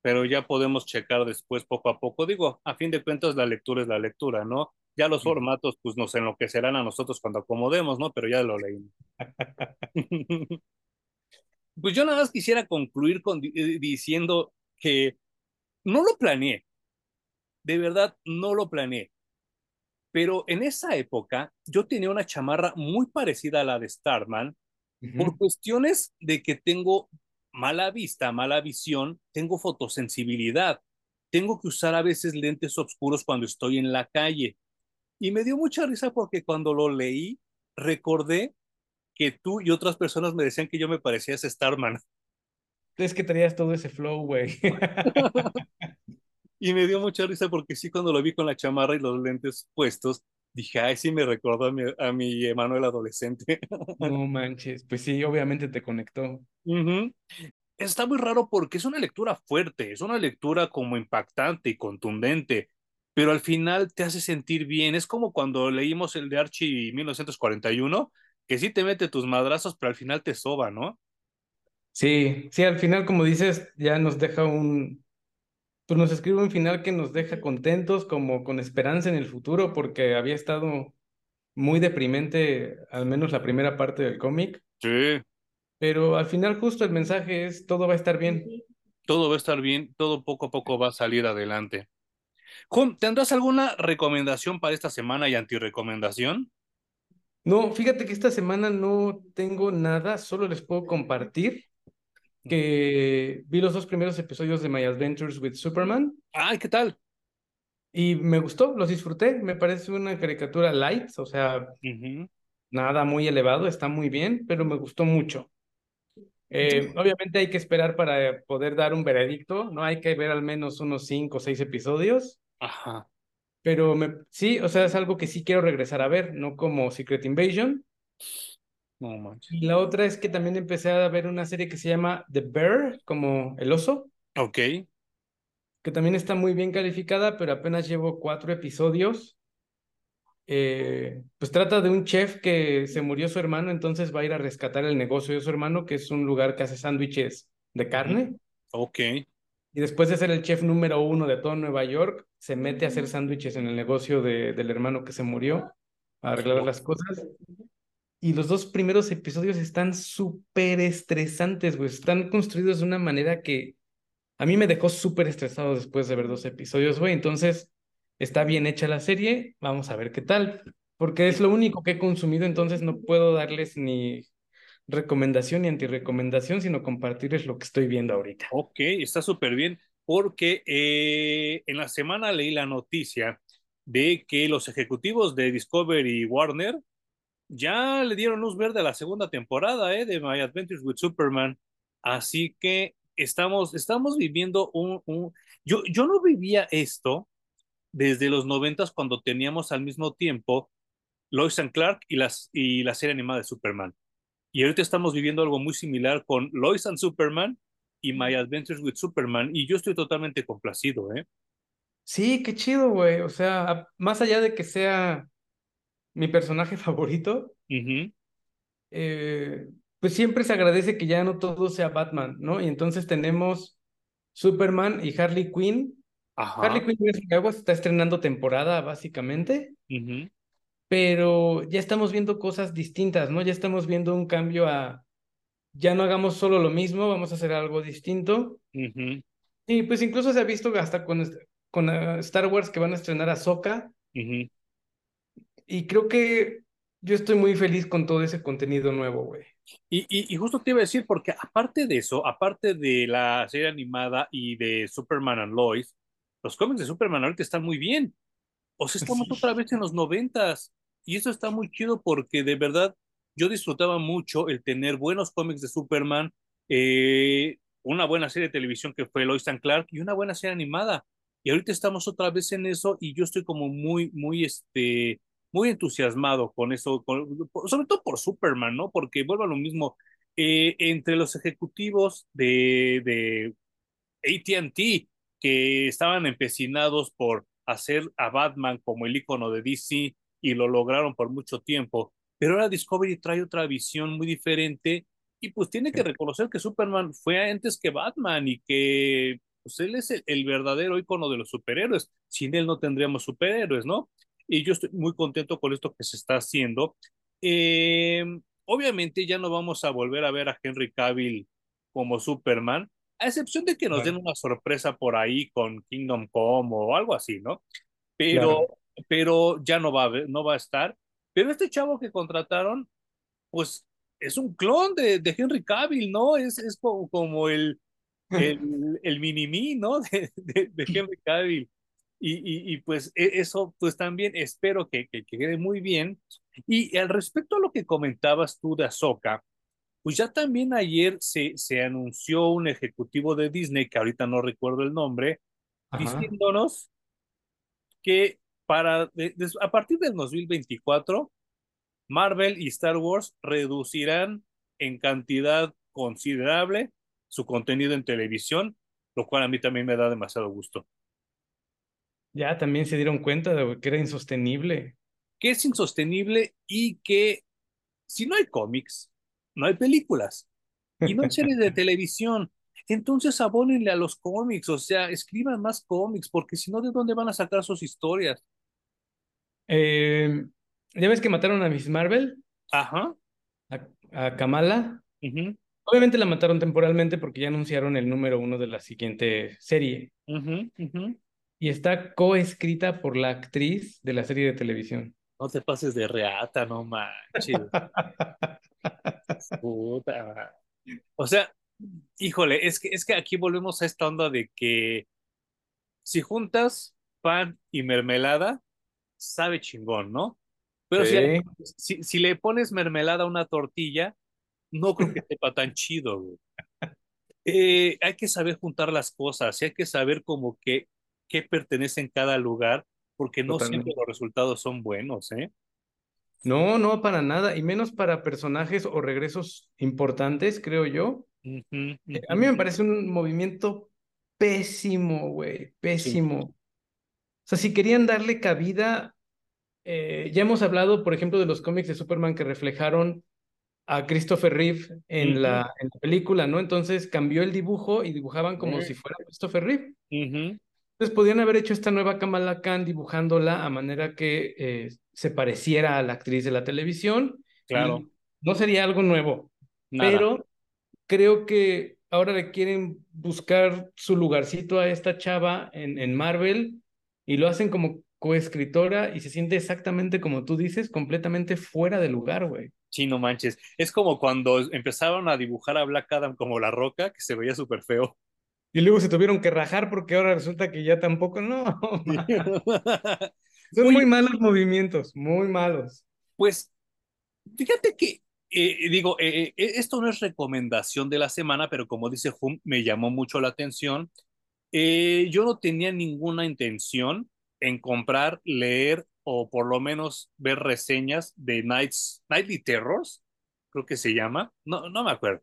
Pero ya podemos checar después poco a poco. Digo, a fin de cuentas la lectura es la lectura, ¿no? Ya los formatos, pues nos enloquecerán a nosotros cuando acomodemos, ¿no? Pero ya lo leímos. pues yo nada más quisiera concluir con, eh, diciendo que no lo planeé. De verdad, no lo planeé. Pero en esa época yo tenía una chamarra muy parecida a la de Starman por cuestiones de que tengo mala vista, mala visión, tengo fotosensibilidad. Tengo que usar a veces lentes oscuros cuando estoy en la calle. Y me dio mucha risa porque cuando lo leí, recordé que tú y otras personas me decían que yo me parecía a Starman. Es que tenías todo ese flow, güey. y me dio mucha risa porque sí, cuando lo vi con la chamarra y los lentes puestos, dije, ay, sí me recordó a mi, a mi Emanuel adolescente. no manches, pues sí, obviamente te conectó. Está muy raro porque es una lectura fuerte, es una lectura como impactante y contundente pero al final te hace sentir bien. Es como cuando leímos el de Archie 1941, que sí te mete tus madrazos, pero al final te soba, ¿no? Sí, sí, al final, como dices, ya nos deja un, pues nos escribe un final que nos deja contentos, como con esperanza en el futuro, porque había estado muy deprimente, al menos la primera parte del cómic. Sí. Pero al final justo el mensaje es, todo va a estar bien. Todo va a estar bien, todo poco a poco va a salir adelante. Juan, ¿tendrás alguna recomendación para esta semana y antirecomendación? No, fíjate que esta semana no tengo nada, solo les puedo compartir que vi los dos primeros episodios de My Adventures with Superman. Ay, ¿qué tal? Y me gustó, los disfruté, me parece una caricatura light, o sea, nada muy elevado, está muy bien, pero me gustó mucho. Eh, obviamente hay que esperar para poder dar un veredicto, ¿no? Hay que ver al menos unos cinco o seis episodios. Ajá. Pero me, sí, o sea, es algo que sí quiero regresar a ver, no como Secret Invasion. No manches. Y la otra es que también empecé a ver una serie que se llama The Bear, como el oso, Ok. que también está muy bien calificada, pero apenas llevo cuatro episodios. Eh, pues trata de un chef que se murió su hermano, entonces va a ir a rescatar el negocio de su hermano, que es un lugar que hace sándwiches de carne. Ok. Y después de ser el chef número uno de todo Nueva York, se mete a hacer sándwiches en el negocio de, del hermano que se murió, a arreglar las cosas. Y los dos primeros episodios están súper estresantes, güey. Están construidos de una manera que a mí me dejó súper estresado después de ver dos episodios, güey. Entonces, está bien hecha la serie. Vamos a ver qué tal. Porque es lo único que he consumido, entonces no puedo darles ni recomendación ni antirecomendación, sino compartirles lo que estoy viendo ahorita. Ok, está súper bien, porque eh, en la semana leí la noticia de que los ejecutivos de Discovery y Warner ya le dieron luz verde a la segunda temporada eh, de My Adventures with Superman. Así que estamos, estamos viviendo un... Yo, yo no vivía esto desde los noventas cuando teníamos al mismo tiempo Lois and Clark y, las, y la serie animada de Superman. Y ahorita estamos viviendo algo muy similar con Lois and Superman y My Adventures with Superman. Y yo estoy totalmente complacido, ¿eh? Sí, qué chido, güey. O sea, más allá de que sea mi personaje favorito, Ujú. eh, pues siempre se agradece que ya no todo sea Batman, ¿no? Y entonces tenemos Superman y Harley Quinn. Ajá. Harley Quinn está estrenando temporada, básicamente, Ujú. pero ya estamos viendo cosas distintas, ¿no? Ya estamos viendo un cambio a, ya no hagamos solo lo mismo, vamos a hacer algo distinto. Ujú. Y pues incluso se ha visto hasta con, con eh, Star Wars que van a estrenar a Ahsoka, Ujú. Y creo que yo estoy muy feliz con todo ese contenido nuevo, güey. Y, y, y justo te iba a decir, porque aparte de eso, aparte de la serie animada y de Superman and Lois, los cómics de Superman ahorita están muy bien. O sea, estamos Sí. otra vez en los noventas. Y eso está muy chido porque de verdad yo disfrutaba mucho el tener buenos cómics de Superman, eh, una buena serie de televisión que fue Lois and Clark y una buena serie animada. Y ahorita estamos otra vez en eso y yo estoy como muy, muy, este, muy entusiasmado con eso, con- sobre todo por Superman, ¿no? Porque vuelvo a lo mismo, eh, entre los ejecutivos de, de AT&T que estaban empecinados por hacer a Batman como el icono de DC y lo lograron por mucho tiempo, pero ahora Discovery trae otra visión muy diferente y pues tiene que reconocer que Superman fue antes que Batman y que pues él es el, el verdadero icono de los superhéroes. Sin él no tendríamos superhéroes, ¿no? Y yo estoy muy contento con esto que se está haciendo. Eh, obviamente ya no vamos a volver a ver a Henry Cavill como Superman, a excepción de que nos den Claro, una sorpresa por ahí con Kingdom Come o algo así, ¿no? Pero, claro. pero ya no va a no va a estar. Pero este chavo que contrataron, pues es un clon de, de Henry Cavill, ¿no? Es, es como, como el, el, el mini-me, ¿no? De, de, de Henry Cavill. Y, y, y, pues e- eso, pues también espero que, que, que quede muy bien. Y al respecto a lo que comentabas tú de Ahsoka, pues ya también ayer se, se anunció un ejecutivo de Disney, que ahorita no recuerdo el nombre, Ajá. diciéndonos que para de- de- a partir del 2024, Marvel y Star Wars reducirán en cantidad considerable su contenido en televisión, lo cual a mí también me da demasiado gusto. Ya también se dieron cuenta de que era insostenible. Que es insostenible y que si no hay cómics, no hay películas y no hay series de televisión. Entonces abónenle a los cómics, o sea, escriban más cómics, porque si no, ¿de dónde van a sacar sus historias? Eh, ¿ya ves que mataron a Miss Marvel? Ajá. A, a Kamala. Obviamente la mataron temporalmente porque ya anunciaron el número uno de la siguiente serie. ujú. Y está coescrita por la actriz de la serie de televisión. No te pases de reata, no manches. Puta. O sea, híjole, es que, es que aquí volvemos a esta onda de que si juntas pan y mermelada, sabe chingón, ¿no? Pero si, si, si le pones mermelada a una tortilla, no creo que sepa tan chido, güey. Eh, hay que saber juntar las cosas, y hay que saber como que qué pertenece en cada lugar, porque no Totalmente. siempre los resultados son buenos, ¿eh? No, no, para nada, y menos para personajes o regresos importantes, creo yo. Eh, A mí me parece un movimiento pésimo, güey, pésimo. O sea, si querían darle cabida, eh, ya hemos hablado, por ejemplo, de los cómics de Superman que reflejaron a Christopher Reeve en la, en la película, ¿no? Entonces cambió el dibujo y dibujaban como si fuera Christopher Reeve. Entonces podían haber hecho esta nueva Kamala Khan dibujándola a manera que eh, se pareciera a la actriz de la televisión Claro, no sería algo nuevo, nada. pero creo que ahora le quieren buscar su lugarcito a esta chava en, en Marvel y lo hacen como coescritora y se siente exactamente como tú dices, completamente fuera de lugar, güey. Sí, no manches. Es como cuando empezaron a dibujar a Black Adam como la roca, que se veía súper feo. Y luego se tuvieron que rajar porque ahora resulta que ya tampoco, no, son muy malos movimientos, muy malos. pues fíjate que, eh, digo, eh, eh, esto no es recomendación de la semana, pero como dice Hum, me llamó mucho la atención. Eh, yo no tenía ninguna intención en comprar, leer o por lo menos ver reseñas de Nights, Nightly Terrors, creo que se llama. No, no me acuerdo.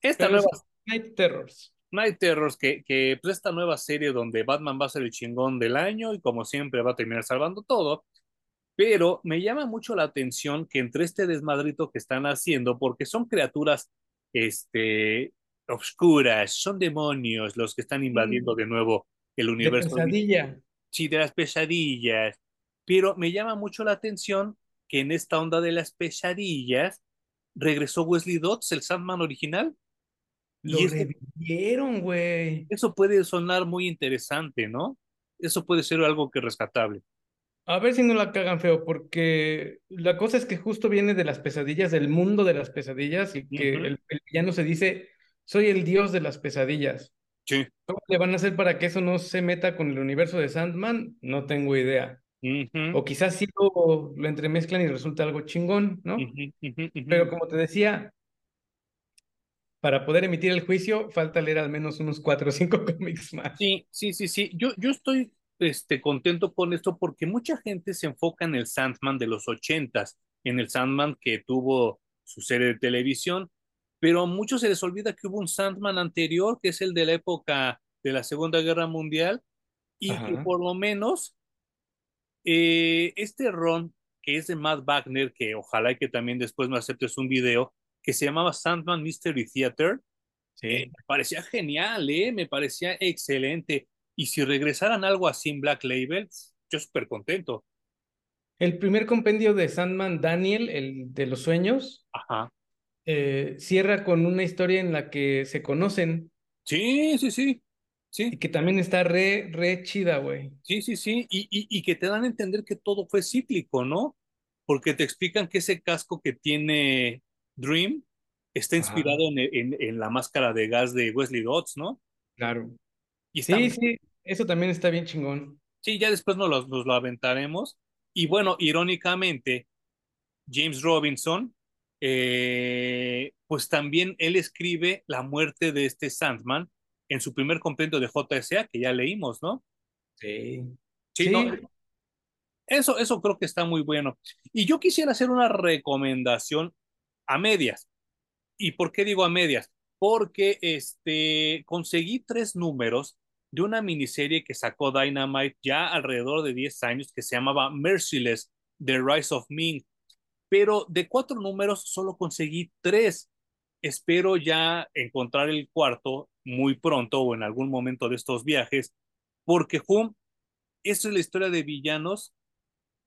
Esta nueva es Night Terrors. Night Terrors, que, que pues esta nueva serie donde Batman va a ser el chingón del año y como siempre va a terminar salvando todo, pero me llama mucho la atención que entre este desmadrito que están haciendo, porque son criaturas este, oscuras, son demonios los que están invadiendo Mm, de nuevo el De universo pesadilla. sí, de las pesadillas, pero me llama mucho la atención que en esta onda de las pesadillas regresó Wesley Dodds, el Sandman original, Lo eso revivieron, güey. Eso puede sonar muy interesante, ¿no? Eso puede ser algo que rescatable. A ver si no la cagan feo, porque la cosa es que justo viene de las pesadillas, del mundo de las pesadillas, y que Ujú, el, el villano se dice, soy el dios de las pesadillas. Sí. ¿Cómo le van a hacer para que eso no se meta con el universo de Sandman? No tengo idea. Ujú, O quizás sí lo, lo entremezclan y resulta algo chingón, ¿no? ujú, ujú. Pero como te decía, para poder emitir el juicio, falta leer al menos unos cuatro o cinco cómics más. Sí, sí, sí, sí. Yo, yo estoy este, contento con esto porque mucha gente se enfoca en el Sandman de los ochentas, en el Sandman que tuvo su serie de televisión, pero a muchos se les olvida que hubo un Sandman anterior, que es el de la época de la Segunda Guerra Mundial, y que por lo menos eh, este ron, que es de Matt Wagner, que ojalá y que también después me aceptes un video, que se llamaba Sandman Mystery Theater, eh, sí. me parecía genial, ¿eh? me parecía excelente. Y si regresaran algo así en Black Label, yo súper contento. El primer compendio de Sandman Daniel, el de los sueños, Ajá. eh, cierra con una historia en la que se conocen Sí, sí, sí. y Sí, que también está re, re chida, güey. sí, sí, sí. Y, y, y que te dan a entender que todo fue cíclico, ¿no? Porque te explican que ese casco que tiene Dream está inspirado en, en, en la máscara de gas de Wesley Dodds, ¿no? claro. Y está Sí, sí, eso también está bien chingón. Sí, ya después nos lo, nos lo aventaremos. Y bueno, irónicamente, James Robinson, eh, pues también él escribe la muerte de este Sandman en su primer compendio de JSA, que ya leímos, ¿no? Sí. Sí, no, Sí, eso, eso creo que está muy bueno. Y yo quisiera hacer una recomendación a medias. ¿Y por qué digo a medias? Porque este, conseguí tres números de una miniserie que sacó Dynamite ya alrededor de 10 años que se llamaba Merciless, The Rise of Ming. Pero de cuatro números solo conseguí tres. Espero ya encontrar el cuarto muy pronto o en algún momento de estos viajes, porque Hum, esa es la historia de villanos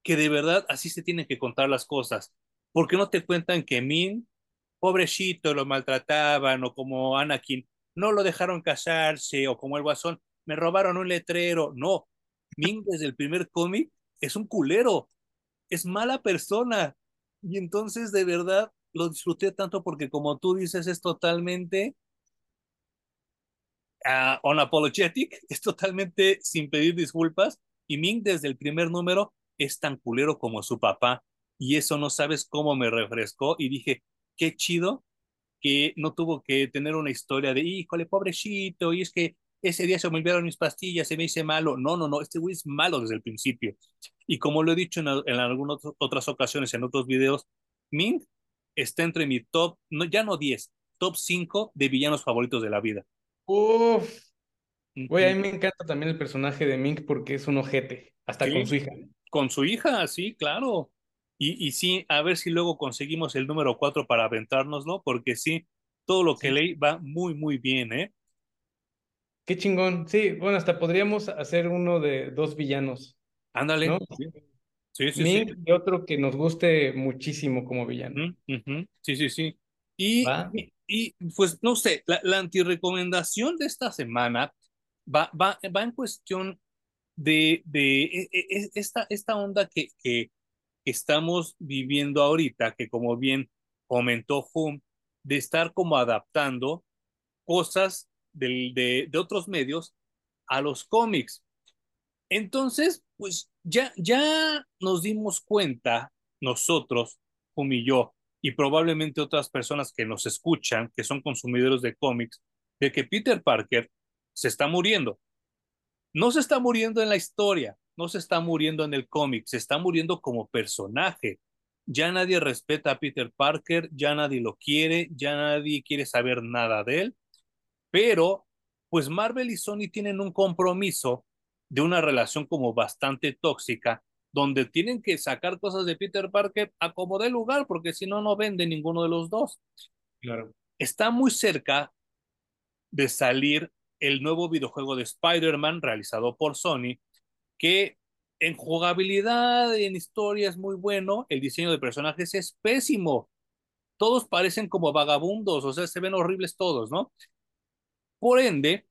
que de verdad así se tienen que contar las cosas. Porque no te cuentan que Min pobrecito, lo maltrataban, o como Anakin, no lo dejaron casarse, o como el Guasón, me robaron un letrero. No, Ming desde el primer cómic es un culero, es mala persona. Y entonces de verdad lo disfruté tanto porque como tú dices es totalmente uh, unapologetic, es totalmente sin pedir disculpas. Y Ming desde el primer número es tan culero como su papá. Y eso no sabes cómo me refrescó. Y dije, qué chido que no tuvo que tener una historia de, híjole, pobrecito, y es que ese día se me olvidaron mis pastillas, se me hice malo. No, no, no, este güey es malo desde el principio. Y como lo he dicho en, en algunas otras ocasiones, en otros videos, Ming está entre mi top, no, ya no 10, top 5 de villanos favoritos de la vida. Uf. Güey, a mí me encanta también el personaje de Ming porque es un ojete, hasta con su hija. Con su hija, sí, claro. Y, y sí, a ver si luego conseguimos el número 4 para aventárnoslo, porque sí, todo lo que leí va muy, muy bien, ¿eh? Qué chingón. Sí, bueno, hasta podríamos hacer uno de dos villanos. Ándale. ¿no? Sí, sí, sí. y otro que nos guste muchísimo como villano. Uh -huh. Sí, sí, sí. Y, y, y, pues no sé, la, la antirecomendación de esta semana va, va, va en cuestión de, de esta, esta onda que, que estamos viviendo ahorita, que como bien comentó Hum, de estar como adaptando cosas de, de, otros medios a los cómics. Entonces, pues ya, ya nos dimos cuenta nosotros, Hum y yo, y probablemente otras personas que nos escuchan, que son consumidores de cómics, de que Peter Parker se está muriendo. No se está muriendo en la historia, no se está muriendo en el cómic, se está muriendo como personaje. Ya nadie respeta a Peter Parker, ya nadie lo quiere, ya nadie quiere saber nada de él, pero pues Marvel y Sony tienen un compromiso de una relación como bastante tóxica, donde tienen que sacar cosas de Peter Parker a como de lugar, porque si no, no vende ninguno de los dos. Claro. Está muy cerca de salir el nuevo videojuego de Spider-Man realizado por Sony, que en jugabilidad, en historia es muy bueno, el diseño de personajes es pésimo. Todos parecen como vagabundos, o sea, se ven horribles todos, ¿no? Por ende,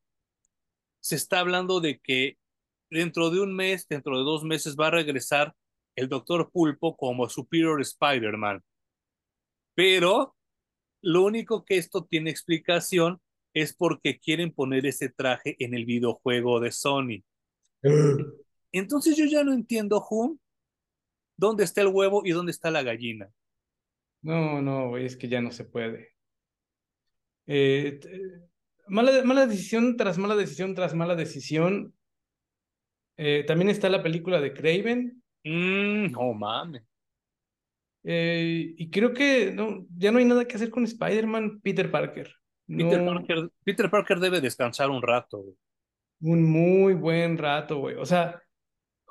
se está hablando de que dentro de un mes, dentro de dos meses, va a regresar el Doctor Pulpo como Superior Spider-Man. Pero lo único que esto tiene explicación es porque quieren poner ese traje en el videojuego de Sony. Entonces yo ya no entiendo, Hum, dónde está el huevo y dónde está la gallina. No, no, güey, es que ya no se puede. Eh, mala, mala decisión tras mala decisión tras mala decisión. Eh, también está la película de Craven. Mm, no mames. Eh, y creo que no, ya no hay nada que hacer con Spider-Man, Peter Parker. No, Peter, Parker. Peter Parker debe descansar un rato. Güey. Un muy buen rato, güey. O sea,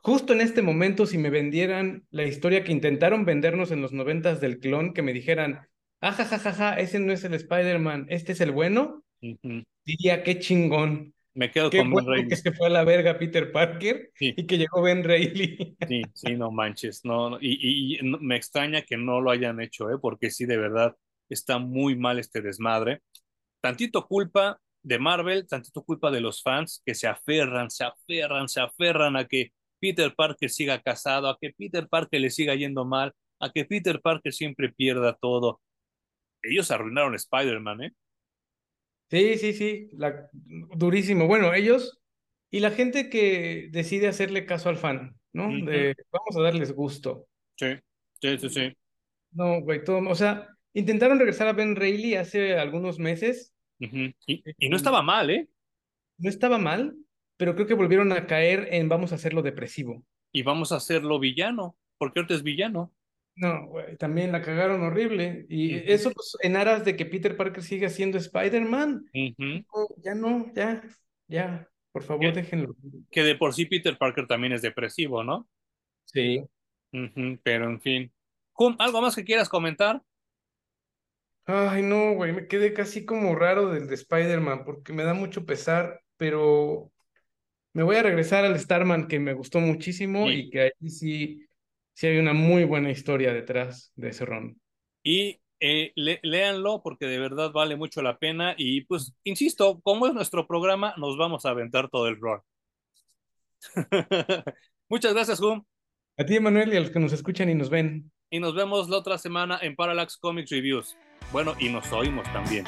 justo en este momento, si me vendieran la historia que intentaron vendernos en los noventas del clon, que me dijeran, ajajajaja, ese no es el Spider-Man, este es el bueno, uh -huh. diría, qué chingón. Me quedo Qué con bueno Ben Reilly. que se fue a la verga Peter Parker Sí. y que llegó Ben Reilly. Sí, sí, no manches. No, no, y, y- me extraña que no lo hayan hecho, ¿eh? Porque sí, de verdad, está muy mal este desmadre. Tantito culpa de Marvel, tantito culpa de los fans que se aferran, se aferran, se aferran a que Peter Parker siga casado, a que Peter Parker le siga yendo mal, a que Peter Parker siempre pierda todo. Ellos arruinaron Spider-Man, ¿eh? Sí, sí, sí, la, durísimo. Bueno, ellos y la gente que decide hacerle caso al fan, ¿no? De vamos a darles gusto. Sí, sí, sí, sí. No, güey, todo, o sea, intentaron regresar a Ben Reilly hace algunos meses, y, y no estaba mal, ¿eh? no estaba mal, pero creo que volvieron a caer en vamos a hacerlo depresivo. Y vamos a hacerlo villano, porque ahorita es villano. No, güey, también la cagaron horrible. Y eso pues, en aras de que Peter Parker siga siendo Spider-Man. No, ya no, ya, ya, por favor, déjenlo. Que de por sí Peter Parker también es depresivo, ¿no? Sí. Pero en fin. ¿Algo más que quieras comentar? Ay, no, güey, me quedé casi como raro del de Spider-Man porque me da mucho pesar, pero me voy a regresar al Starman que me gustó muchísimo Sí. y que ahí sí, sí hay una muy buena historia detrás de ese ron. Y eh, le- léanlo porque de verdad vale mucho la pena. Y pues, insisto, como es nuestro programa, nos vamos a aventar todo el rol. Muchas gracias, Hum. A ti, Manuel, y a los que nos escuchan y nos ven. Y nos vemos la otra semana en Parallax Comics Reviews. Bueno, y nos oímos también.